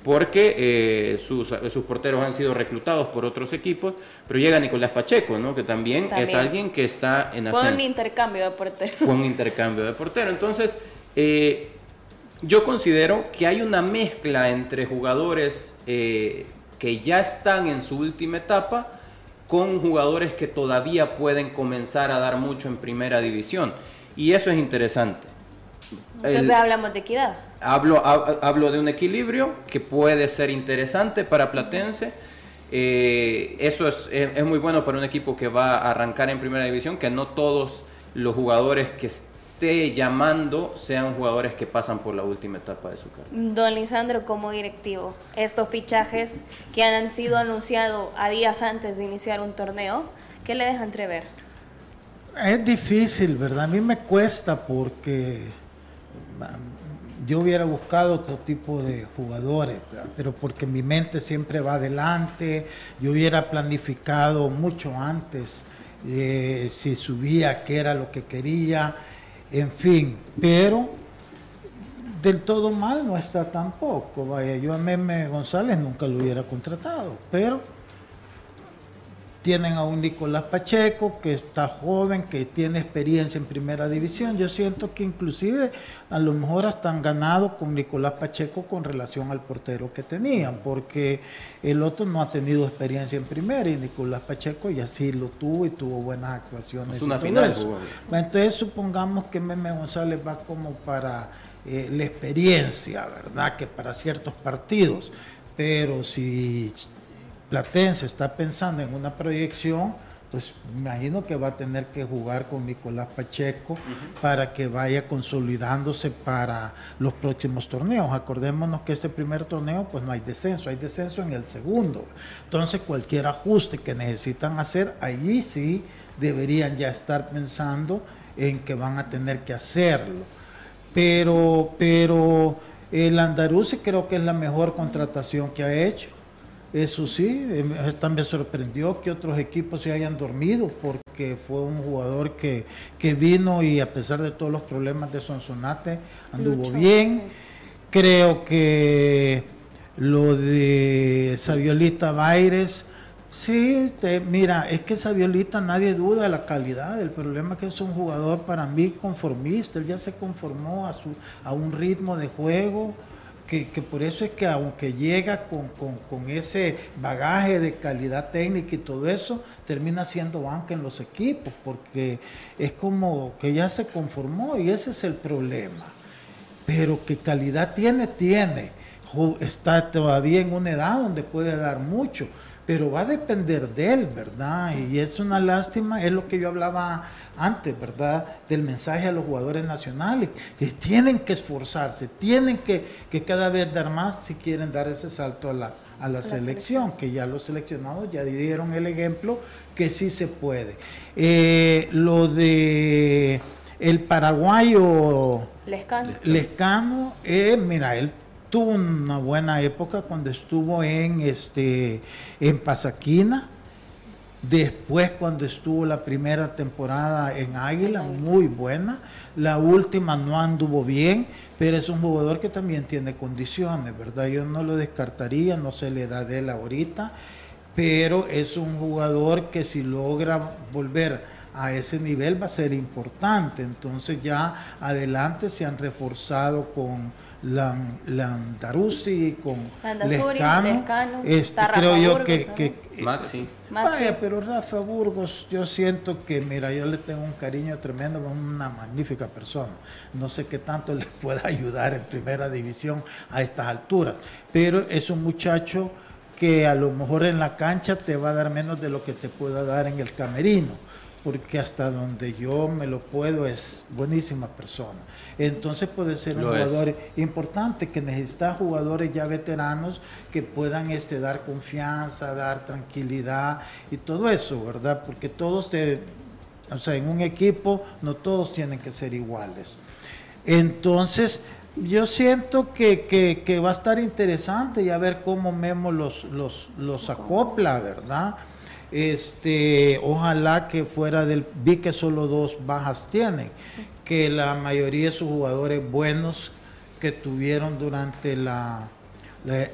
porque eh, sus, sus, porteros han sido reclutados por otros equipos, pero llega Nicolás Pacheco, ¿no? que también, es alguien que está en Fue un intercambio de portero. Fue un intercambio de portero. Entonces, eh, yo considero que hay una mezcla entre jugadores eh, que ya están en su última etapa con jugadores que todavía pueden comenzar a dar mucho en primera división. Y eso es interesante. Entonces hablamos de equidad. Hablo, hablo de un equilibrio que puede ser interesante para Platense. Eh, eso es, es, muy bueno para un equipo que va a arrancar en primera división, que no todos los jugadores que esté llamando sean jugadores que pasan por la última etapa de su carrera. Don Lisandro, como directivo, estos fichajes que han sido anunciados a días antes de iniciar un torneo, ¿qué le deja entrever? Es difícil, ¿verdad? A mí me cuesta porque yo hubiera buscado otro tipo de jugadores, pero porque mi mente siempre va adelante, yo hubiera planificado mucho antes eh, si subía, qué era lo que quería, en fin, pero del todo mal no está tampoco, vaya, yo a Meme González nunca lo hubiera contratado, pero tienen a un Nicolás Pacheco que está joven, que tiene experiencia en primera división. Yo siento que inclusive a lo mejor hasta han ganado con Nicolás Pacheco con relación al portero que tenían, porque el otro no ha tenido experiencia en primera y Nicolás Pacheco ya sí lo tuvo y tuvo buenas actuaciones. Es una final. Entonces supongamos que Meme González va como para eh, la experiencia, ¿verdad? Que para ciertos partidos. Pero si Platense está pensando en una proyección, pues me imagino que va a tener que jugar con Nicolás Pacheco para que vaya consolidándose para los próximos torneos. Acordémonos que este primer torneo pues no hay descenso, hay descenso en el segundo. Entonces cualquier ajuste que necesitan hacer, allí sí deberían ya estar pensando en que van a tener que hacerlo. Pero, pero el Andalucía creo que es la mejor contratación que ha hecho eso sí, em, también me sorprendió que otros equipos se hayan dormido porque fue un jugador que, vino y a pesar de todos los problemas de Sonsonate anduvo bien. Creo que lo de Saviolita Baires, sí, mira, es que Saviolita nadie duda de la calidad, el problema es que es un jugador para mí conformista, él ya se conformó a, su, a un ritmo de juego que, por eso es que aunque llega con, ese bagaje de calidad técnica y todo eso, termina siendo banca en los equipos, porque es como que ya se conformó y ese es el problema. Pero que calidad tiene, tiene. Está todavía en una edad donde puede dar mucho, pero va a depender de él, ¿verdad? Y es una lástima, es lo que yo hablaba antes, ¿verdad? Del mensaje a los jugadores nacionales, que tienen que esforzarse, tienen que, cada vez dar más si quieren dar ese salto a la, a la, selección, que ya los seleccionados ya dieron el ejemplo que sí se puede. Eh, lo de el paraguayo Lescano, Lescano eh, mira, él tuvo una buena época cuando estuvo en este en Pasaquina Después cuando estuvo la primera temporada en Águila, muy buena. La última no anduvo bien, pero es un jugador que también tiene condiciones, ¿verdad? Yo no lo descartaría, no se le da de él ahorita, pero es un jugador que si logra volver a ese nivel va a ser importante. Entonces ya adelante se han reforzado con Landarusi, con Lescano. Este, creo yo que, que Maxi. Vaya, pero Rafa Burgos, yo siento que, mira, yo le tengo un cariño tremendo, una magnífica persona. No sé qué tanto le pueda ayudar en primera división a estas alturas, pero es un muchacho que a lo mejor en la cancha te va a dar menos de lo que te pueda dar en el camerino porque hasta donde yo me lo puedo es buenísima persona. Entonces puede ser un jugador importante que necesita jugadores ya veteranos que puedan este, dar confianza, dar tranquilidad y todo eso, ¿verdad? Porque todos, o sea, en un equipo no todos tienen que ser iguales. Entonces, yo siento que, que, va a estar interesante y a ver cómo Memo los, los, los acopla, ¿verdad? Este, ojalá que fuera del, vi que solo dos bajas tienen, que la mayoría de sus jugadores buenos que tuvieron durante la,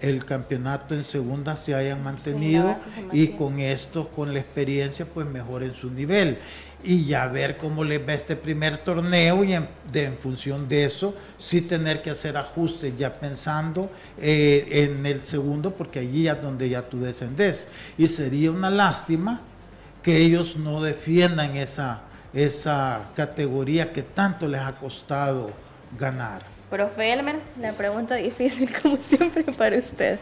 el campeonato en segunda se hayan mantenido y con esto, con la experiencia, pues mejoren su nivel y ya ver cómo les va este primer torneo y en, función de eso sí tener que hacer ajustes ya pensando eh, en el segundo porque allí es donde ya tú descendes y sería una lástima que ellos no defiendan esa, esa categoría que tanto les ha costado ganar. Profe Elmer, la pregunta difícil como siempre para usted.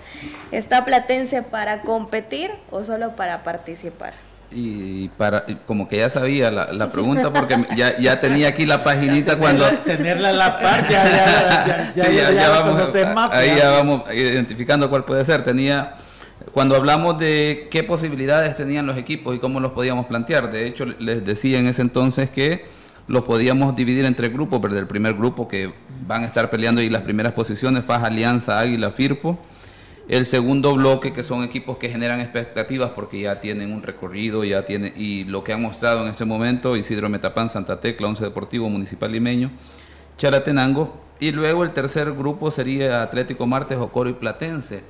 ¿Está Platense para competir o solo para participar? Y para como que ya sabía la, la pregunta porque ya, ya, tenía aquí la paginita cuando tenerla a la par ya ya, ya, ya, ya vamos, ahí ya. vamos identificando cuál puede ser. Tenía cuando hablamos de qué posibilidades tenían los equipos y cómo los podíamos plantear de hecho les decía en ese entonces que los podíamos dividir entre grupos pero el primer grupo que van a estar peleando y las primeras posiciones Faja Alianza Águila Firpo el segundo bloque, que son equipos que generan expectativas porque ya tienen un recorrido, ya y lo que han mostrado en este momento, Isidro Metapán, Santa Tecla, Once Deportivo, Municipal Limeño, Chalatenango. Y luego el tercer grupo sería Atlético Martes, Ocoro y Platense.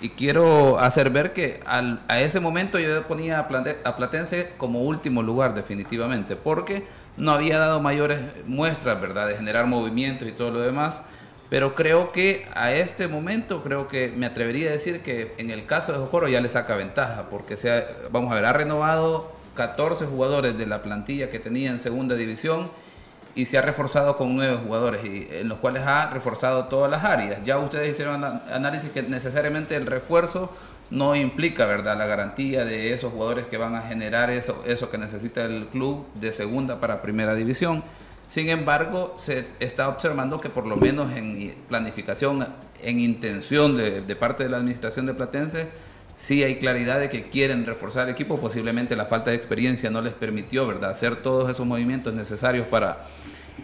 Y quiero hacer ver que a ese momento yo ponía a Platense como último lugar definitivamente, porque no había dado mayores muestras, ¿verdad?, de generar movimientos y todo lo demás pero creo que a este momento, creo que me atrevería a decir que en el caso de Jocoro ya le saca ventaja, porque sea, vamos a ver, ha renovado 14 jugadores de la plantilla que tenía en segunda división y se ha reforzado con nueve jugadores, y, en los cuales ha reforzado todas las áreas. Ya ustedes hicieron análisis que necesariamente el refuerzo no implica, ¿verdad?, la garantía de esos jugadores que van a generar eso, eso que necesita el club de segunda para primera división sin embargo, se está observando que por lo menos en planificación, en intención de, parte de la administración de Platense, sí hay claridad de que quieren reforzar el equipo. Posiblemente la falta de experiencia no les permitió, ¿verdad?, hacer todos esos movimientos necesarios para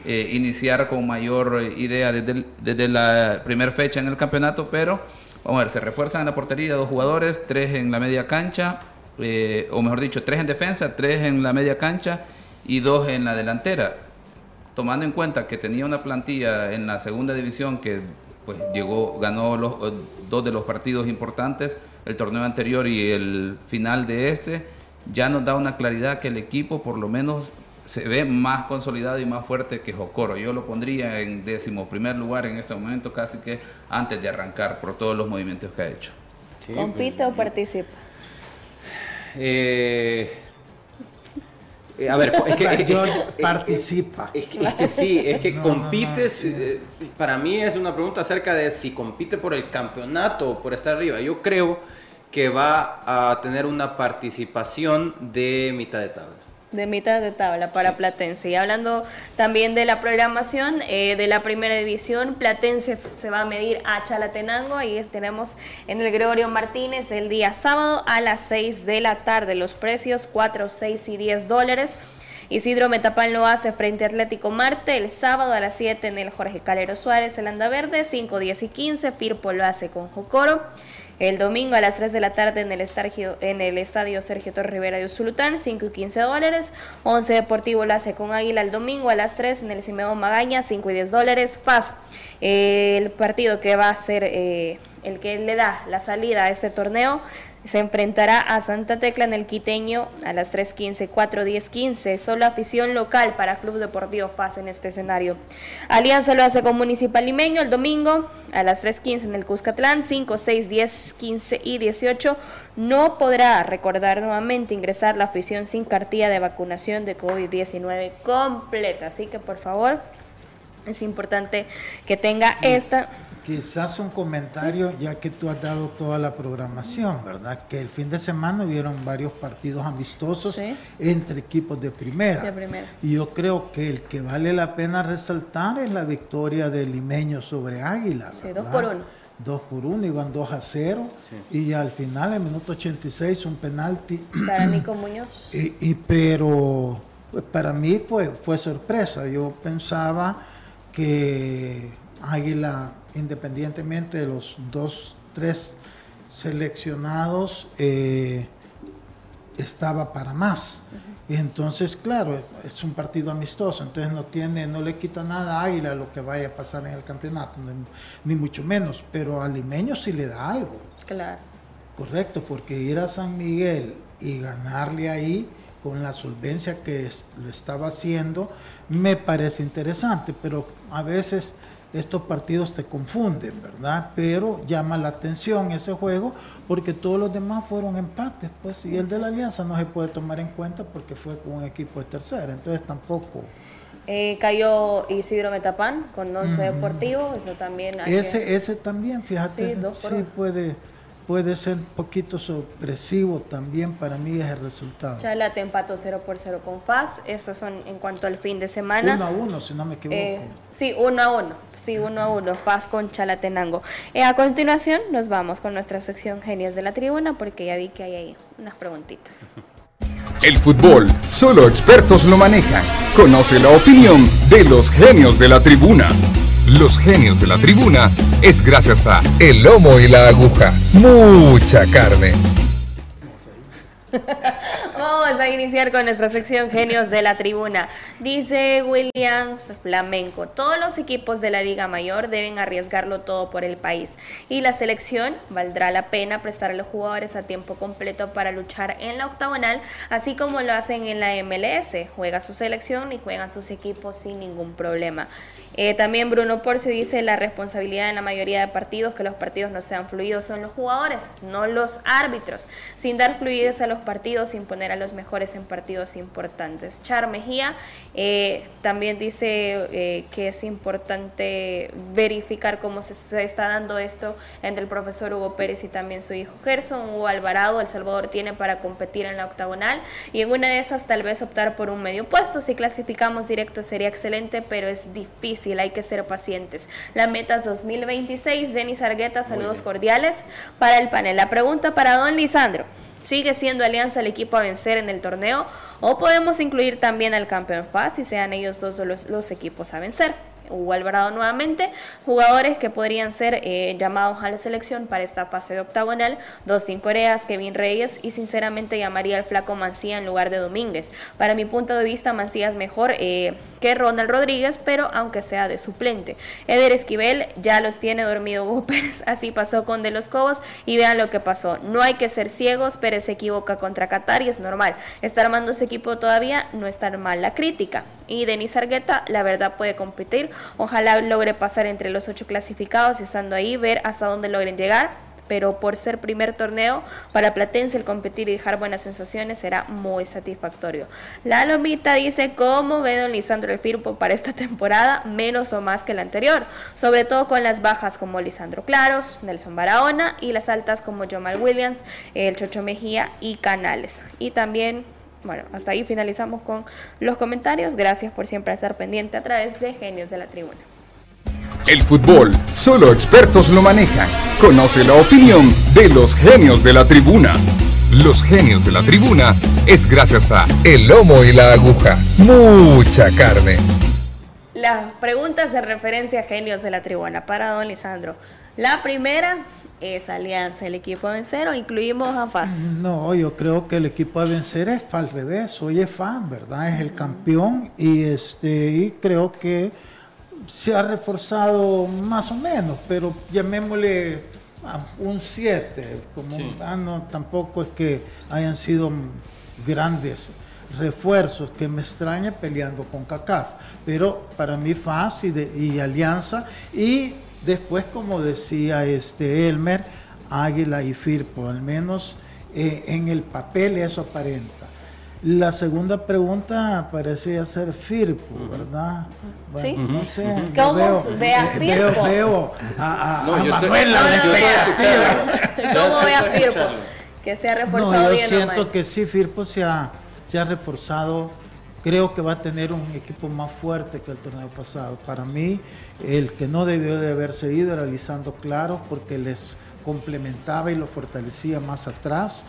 eh, iniciar con mayor idea desde, la primera fecha en el campeonato, pero vamos a ver, se refuerzan en la portería dos jugadores, tres en la media cancha, eh, o mejor dicho, tres en defensa, tres en la media cancha y dos en la delantera tomando en cuenta que tenía una plantilla en la segunda división que pues llegó, ganó los, eh, dos de los partidos importantes, el torneo anterior y el final de este, ya nos da una claridad que el equipo por lo menos se ve más consolidado y más fuerte que Jocoro. Yo lo pondría en décimo primer lugar en este momento, casi que antes de arrancar por todos los movimientos que ha hecho. ¿Compite o participa? Eh, eh, a ver, es que participa. Es que, sí, es que compites. Eh, para mí es una pregunta acerca de si compite por el campeonato o por estar arriba. Yo creo que va a tener una participación de mitad de tabla de mitad de tabla para Platense. Y hablando también de la programación eh, de la primera división, Platense se va a medir a Chalatenango. Ahí tenemos en el Gregorio Martínez el día sábado a las 6 de la tarde. Los precios 4, 6 y 10 dólares. Isidro Metapán lo hace frente a Atlético Marte el sábado a las 7 en el Jorge Calero Suárez, el Anda Verde, 5, 10 y 15. Firpo lo hace con Jocoro. El domingo a las 3 de la tarde en el, estadio, en el estadio Sergio Torre Rivera de Usulután, 5 y 15 dólares. 11 Deportivo lo hace con Águila el domingo a las 3 en el Simeón Magaña, 5 y 10 dólares. Paz, el partido que va a ser eh, el que le da la salida a este torneo se enfrentará a Santa Tecla en el Quiteño a las 3.15, 4.10.15. Solo afición local para Club Deportivo FAS en este escenario. Alianza lo hace con Municipal Limeño el domingo a las 3.15 en el Cuscatlán, 5, 6, 10, 15 y 18. No podrá recordar nuevamente ingresar la afición sin cartilla de vacunación de COVID-19 completa. Así que por favor, es importante que tenga esta Quizás un comentario, ya que tú has dado toda la programación, ¿verdad? Que el fin de semana hubieron varios partidos amistosos entre equipos de primera. Y yo creo que el que vale la pena resaltar es la victoria de Limeño sobre Águila. Sí, dos por uno. Dos por uno, iban dos a cero. Y al final, en el minuto 86, un penalti. Para Nico Muñoz. Y, y pero pues, para mí fue, fue sorpresa. Yo pensaba que Águila independientemente de los dos, tres seleccionados, eh, estaba para más. Y entonces, claro, es un partido amistoso, entonces no tiene, no le quita nada a Águila lo que vaya a pasar en el campeonato, ni, mucho menos, pero a Limeño sí le da algo. Claro. Correcto, porque ir a San Miguel y ganarle ahí con la solvencia que lo estaba haciendo, me parece interesante, pero a veces estos partidos te confunden, ¿verdad? Pero llama la atención ese juego porque todos los demás fueron empates, pues, y el de la Alianza no se puede tomar en cuenta porque fue con un equipo de tercera, entonces tampoco. Eh, cayó Isidro Metapán con Once Deportivo, eso también. ese, ese también, fíjate, sí, puede, puede ser un poquito sorpresivo también para mí es el resultado. Chalate empató 0 por 0 con Paz. Estos son en cuanto al fin de semana. 1 a 1, si no me equivoco. Eh, sí, 1 a 1. Sí, 1 a 1. Paz con Chalatenango. Eh, a continuación nos vamos con nuestra sección Genios de la Tribuna porque ya vi que hay ahí unas preguntitas. El fútbol, solo expertos lo manejan. Conoce la opinión de los genios de la tribuna. Los genios de la tribuna es gracias a El Lomo y la Aguja. Mucha carne. Vamos a iniciar con nuestra sección Genios de la Tribuna. Dice Williams Flamenco, todos los equipos de la Liga Mayor deben arriesgarlo todo por el país y la selección valdrá la pena prestar a los jugadores a tiempo completo para luchar en la octagonal, así como lo hacen en la MLS. Juega su selección y juegan sus equipos sin ningún problema. Eh, también Bruno Porcio dice la responsabilidad en la mayoría de partidos, que los partidos no sean fluidos, son los jugadores, no los árbitros, sin dar fluidez a los partidos, sin poner a los mejores en partidos importantes. Char Mejía eh, también dice eh, que es importante verificar cómo se, se, está dando esto entre el profesor Hugo Pérez y también su hijo Gerson. Hugo Alvarado, El Salvador tiene para competir en la octagonal y en una de esas tal vez optar por un medio puesto. Si clasificamos directo sería excelente, pero es difícil hay que ser pacientes. La meta es 2026. Denis Argueta, saludos cordiales para el panel. La pregunta para don Lisandro. ¿Sigue siendo Alianza el equipo a vencer en el torneo? ¿O podemos incluir también al campeón FAS y sean ellos dos los, los equipos a vencer? Hugo Alvarado nuevamente, jugadores que podrían ser eh, llamados a la selección para esta fase de octagonal, Dustin Coreas, Kevin Reyes y sinceramente llamaría al flaco Mancía en lugar de Domínguez. Para mi punto de vista, Mancía es mejor eh, que Ronald Rodríguez, pero aunque sea de suplente. Eder Esquivel ya los tiene dormido Hugo así pasó con De los Cobos y vean lo que pasó. No hay que ser ciegos, Pérez se equivoca contra Qatar y es normal. Está armando ese equipo todavía, no está mal la crítica. Y Denis Argueta, la verdad, puede competir Ojalá logre pasar entre los ocho clasificados, estando ahí, ver hasta dónde logren llegar. Pero por ser primer torneo para Platense, el competir y dejar buenas sensaciones será muy satisfactorio. La Lomita dice: ¿Cómo ve don Lisandro el Firpo para esta temporada? Menos o más que la anterior. Sobre todo con las bajas como Lisandro Claros, Nelson Barahona y las altas como Jamal Williams, el Chocho Mejía y Canales. Y también bueno, hasta ahí finalizamos con los comentarios. Gracias por siempre estar pendiente a través de Genios de la Tribuna. El fútbol, solo expertos lo manejan. Conoce la opinión de los genios de la tribuna. Los genios de la tribuna es gracias a El Lomo y la Aguja. Mucha carne. Las preguntas de referencia a genios de la tribuna para don Lisandro. La primera, es Alianza, el equipo a vencer o incluimos a FAS? No, yo creo que el equipo a vencer es al revés, hoy es FAS, ¿verdad? Es el campeón y este y creo que se ha reforzado más o menos, pero llamémosle un 7, como sí. ah, no, tampoco es que hayan sido grandes refuerzos que me extraña peleando con CACAF, pero para mí FAS y, de, y Alianza y Después, como decía este Elmer, Águila y Firpo, al menos eh, en el papel eso aparenta. La segunda pregunta parece ser Firpo, ¿verdad? Bueno, sí. No sé, ¿Cómo veo, ve a Firpo? Veo, veo a, a, no, a estoy, ¿Cómo ve a Firpo? Que se ha reforzado no, yo bien. siento que sí, Firpo se ha, se ha reforzado creo que va a tener un equipo más fuerte que el torneo pasado. Para mí, el que no debió de haberse ido era Lisandro Claro, porque les complementaba y lo fortalecía más atrás,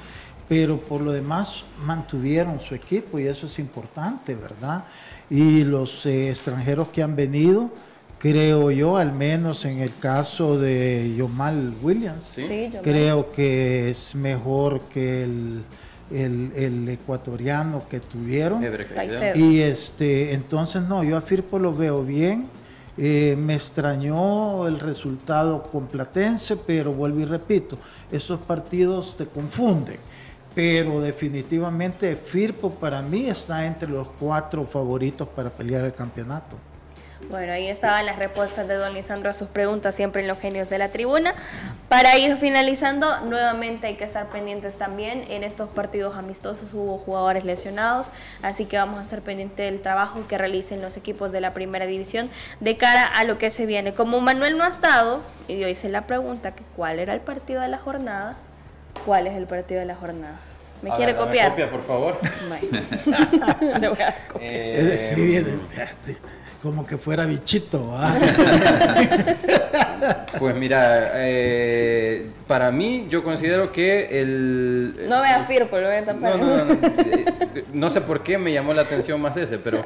pero por lo demás mantuvieron su equipo y eso es importante, ¿verdad? Y los eh, extranjeros que han venido, creo yo, al menos en el caso de Yomal Williams, ¿Sí? Sí, Yomal. creo que es mejor que el el, el, ecuatoriano que tuvieron. Y este, entonces no, yo a Firpo lo veo bien. Eh, me extrañó el resultado con Platense, pero vuelvo y repito, esos partidos te confunden. Pero definitivamente Firpo para mí está entre los cuatro favoritos para pelear el campeonato. Bueno, ahí estaban las respuestas de don Lisandro a sus preguntas, siempre en los genios de la tribuna. Para ir finalizando, nuevamente hay que estar pendientes también. En estos partidos amistosos hubo jugadores lesionados, así que vamos a estar pendientes del trabajo que realicen los equipos de la primera división de cara a lo que se viene. Como Manuel no ha estado, y yo hice la pregunta, que ¿cuál era el partido de la jornada? cuál es el partido de la jornada. ¿Me A quiere ver, copiar? copia, por favor. Le voy a dar copia. Es decir, de- de- como que fuera bichito. ¿va? Pues mira, eh, para mí yo considero que el... No vea Firpo, lo voy a tapar. No, no, no, no. No sé por qué me llamó la atención más ese, pero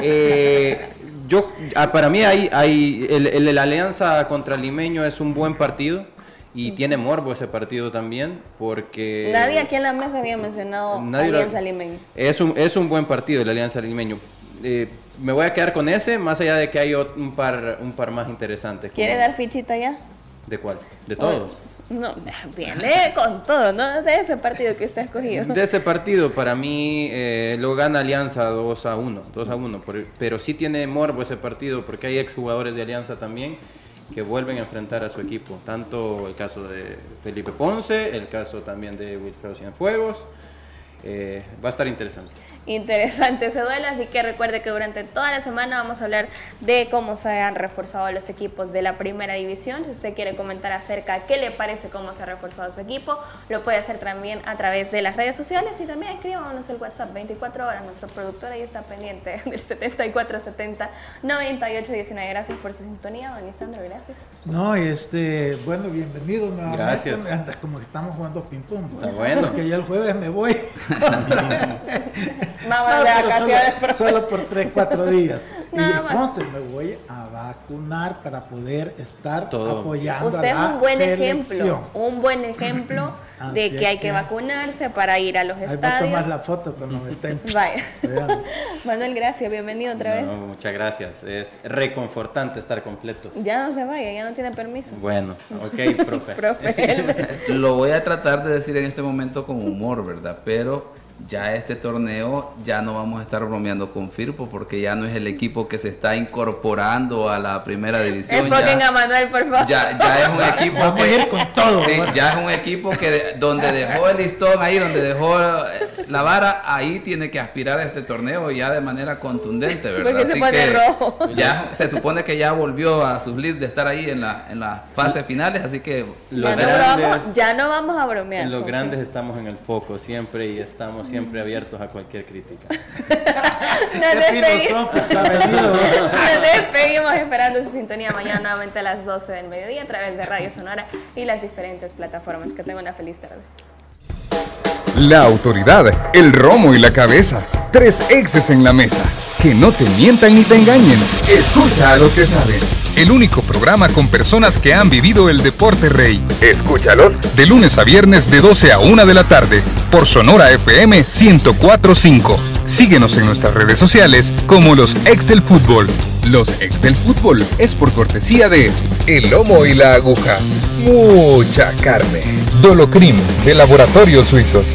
eh, yo, ah, para mí hay, hay el, el- el Alianza contra Limeño es un buen partido y tiene morbo ese partido también porque... Nadie aquí en la mesa había mencionado Alianza Limeño. Es un, es un buen partido el Alianza Limeño. Eh, me voy a quedar con ese, más allá de que hay un par, un par más interesantes. ¿Quiere como- dar fichita ya? ¿De cuál? ¿De todos? No, viene con todo, no de ese partido que usted ha escogido. De ese partido, para mí, eh, lo gana Alianza 2 a 1. 2 a 1 por- pero sí tiene morbo ese partido porque hay exjugadores de Alianza también que vuelven a enfrentar a su equipo. Tanto el caso de Felipe Ponce, el caso también de Wilfredo Cienfuegos. Eh, va a estar interesante. Interesante ese duelo, así que recuerde que durante toda la semana vamos a hablar de cómo se han reforzado los equipos de la primera división. Si usted quiere comentar acerca qué le parece cómo se ha reforzado su equipo, lo puede hacer también a través de las redes sociales y también escríbanos el WhatsApp 24 horas. Nuestro productor ahí está pendiente del 7470 9819. Gracias por su sintonía, don Lisandro, gracias. No, este, bueno, bienvenido nuevamente. Gracias. Como que estamos jugando ping-pong. Está bueno. Porque ya el jueves me voy. Vamos No, de pero vacaciones, solo, por 3, 4 días. y entonces me voy a vacunar para poder estar Todo. apoyando Usted a es la un buen selección. ejemplo, un buen ejemplo de que hay que que- vacunarse para ir a los Ahí voy a estadios. tomar la foto cuando me estén. Vaya. Manuel, gracias, bienvenido otra vez. No, muchas gracias. Es reconfortante estar completos. Ya no se vaya, ya no tiene permiso. Bueno, ok, profe. Profe. Lo voy a tratar de decir en este momento con humor, ¿verdad? Pero ya este torneo ya no vamos a estar bromeando con Firpo porque ya no es el equipo que se está incorporando a la primera división. Enfoquen ya- a Manuel, por favor. ya, ya es un equipo Vamos a ir con todo. Sí, ¿verdad? ya es un equipo que de- donde dejó el listón ahí, donde dejó eh, la vara, ahí tiene que aspirar a este torneo ya de manera contundente, ¿verdad? Porque se Así pone que rojo. Ya se supone que ya volvió a sus leads de estar ahí en la en las fases finales, así que Los Ya no, grandes- vamos, ya no vamos a bromear. Los grandes estamos en el foco siempre y estamos siempre abiertos a cualquier crítica. Nos Qué despedimos. filosófico ha venido. Nos despedimos esperando su sintonía mañana nuevamente a las 12 del mediodía a través de Radio Sonora y las diferentes plataformas. Que tenga una feliz tarde. La autoridad, el romo y la cabeza. Tres exes en la mesa. Que no te mientan ni te engañen. Escucha a los que saben. El único programa con personas que han vivido el deporte rey. Escúchalo. De lunes a viernes de 12 a 1 de la tarde. Por Sonora FM 1045. Síguenos en nuestras redes sociales como los ex del fútbol. Los ex del fútbol es por cortesía de El Lomo y la Aguja. Mucha carne. Dolocrim de Laboratorios Suizos.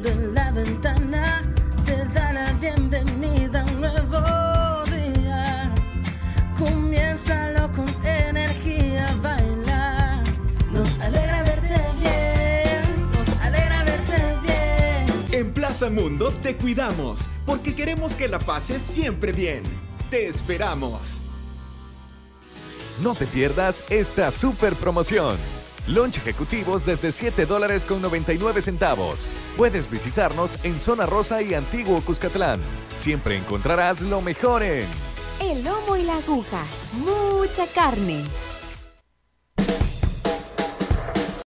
Plaza Mundo te cuidamos porque queremos que la pases siempre bien. Te esperamos. No te pierdas esta super promoción. Lunch ejecutivos desde 7 dólares con 99 centavos. Puedes visitarnos en Zona Rosa y Antiguo Cuscatlán. Siempre encontrarás lo mejor en... El lomo y la aguja, mucha carne.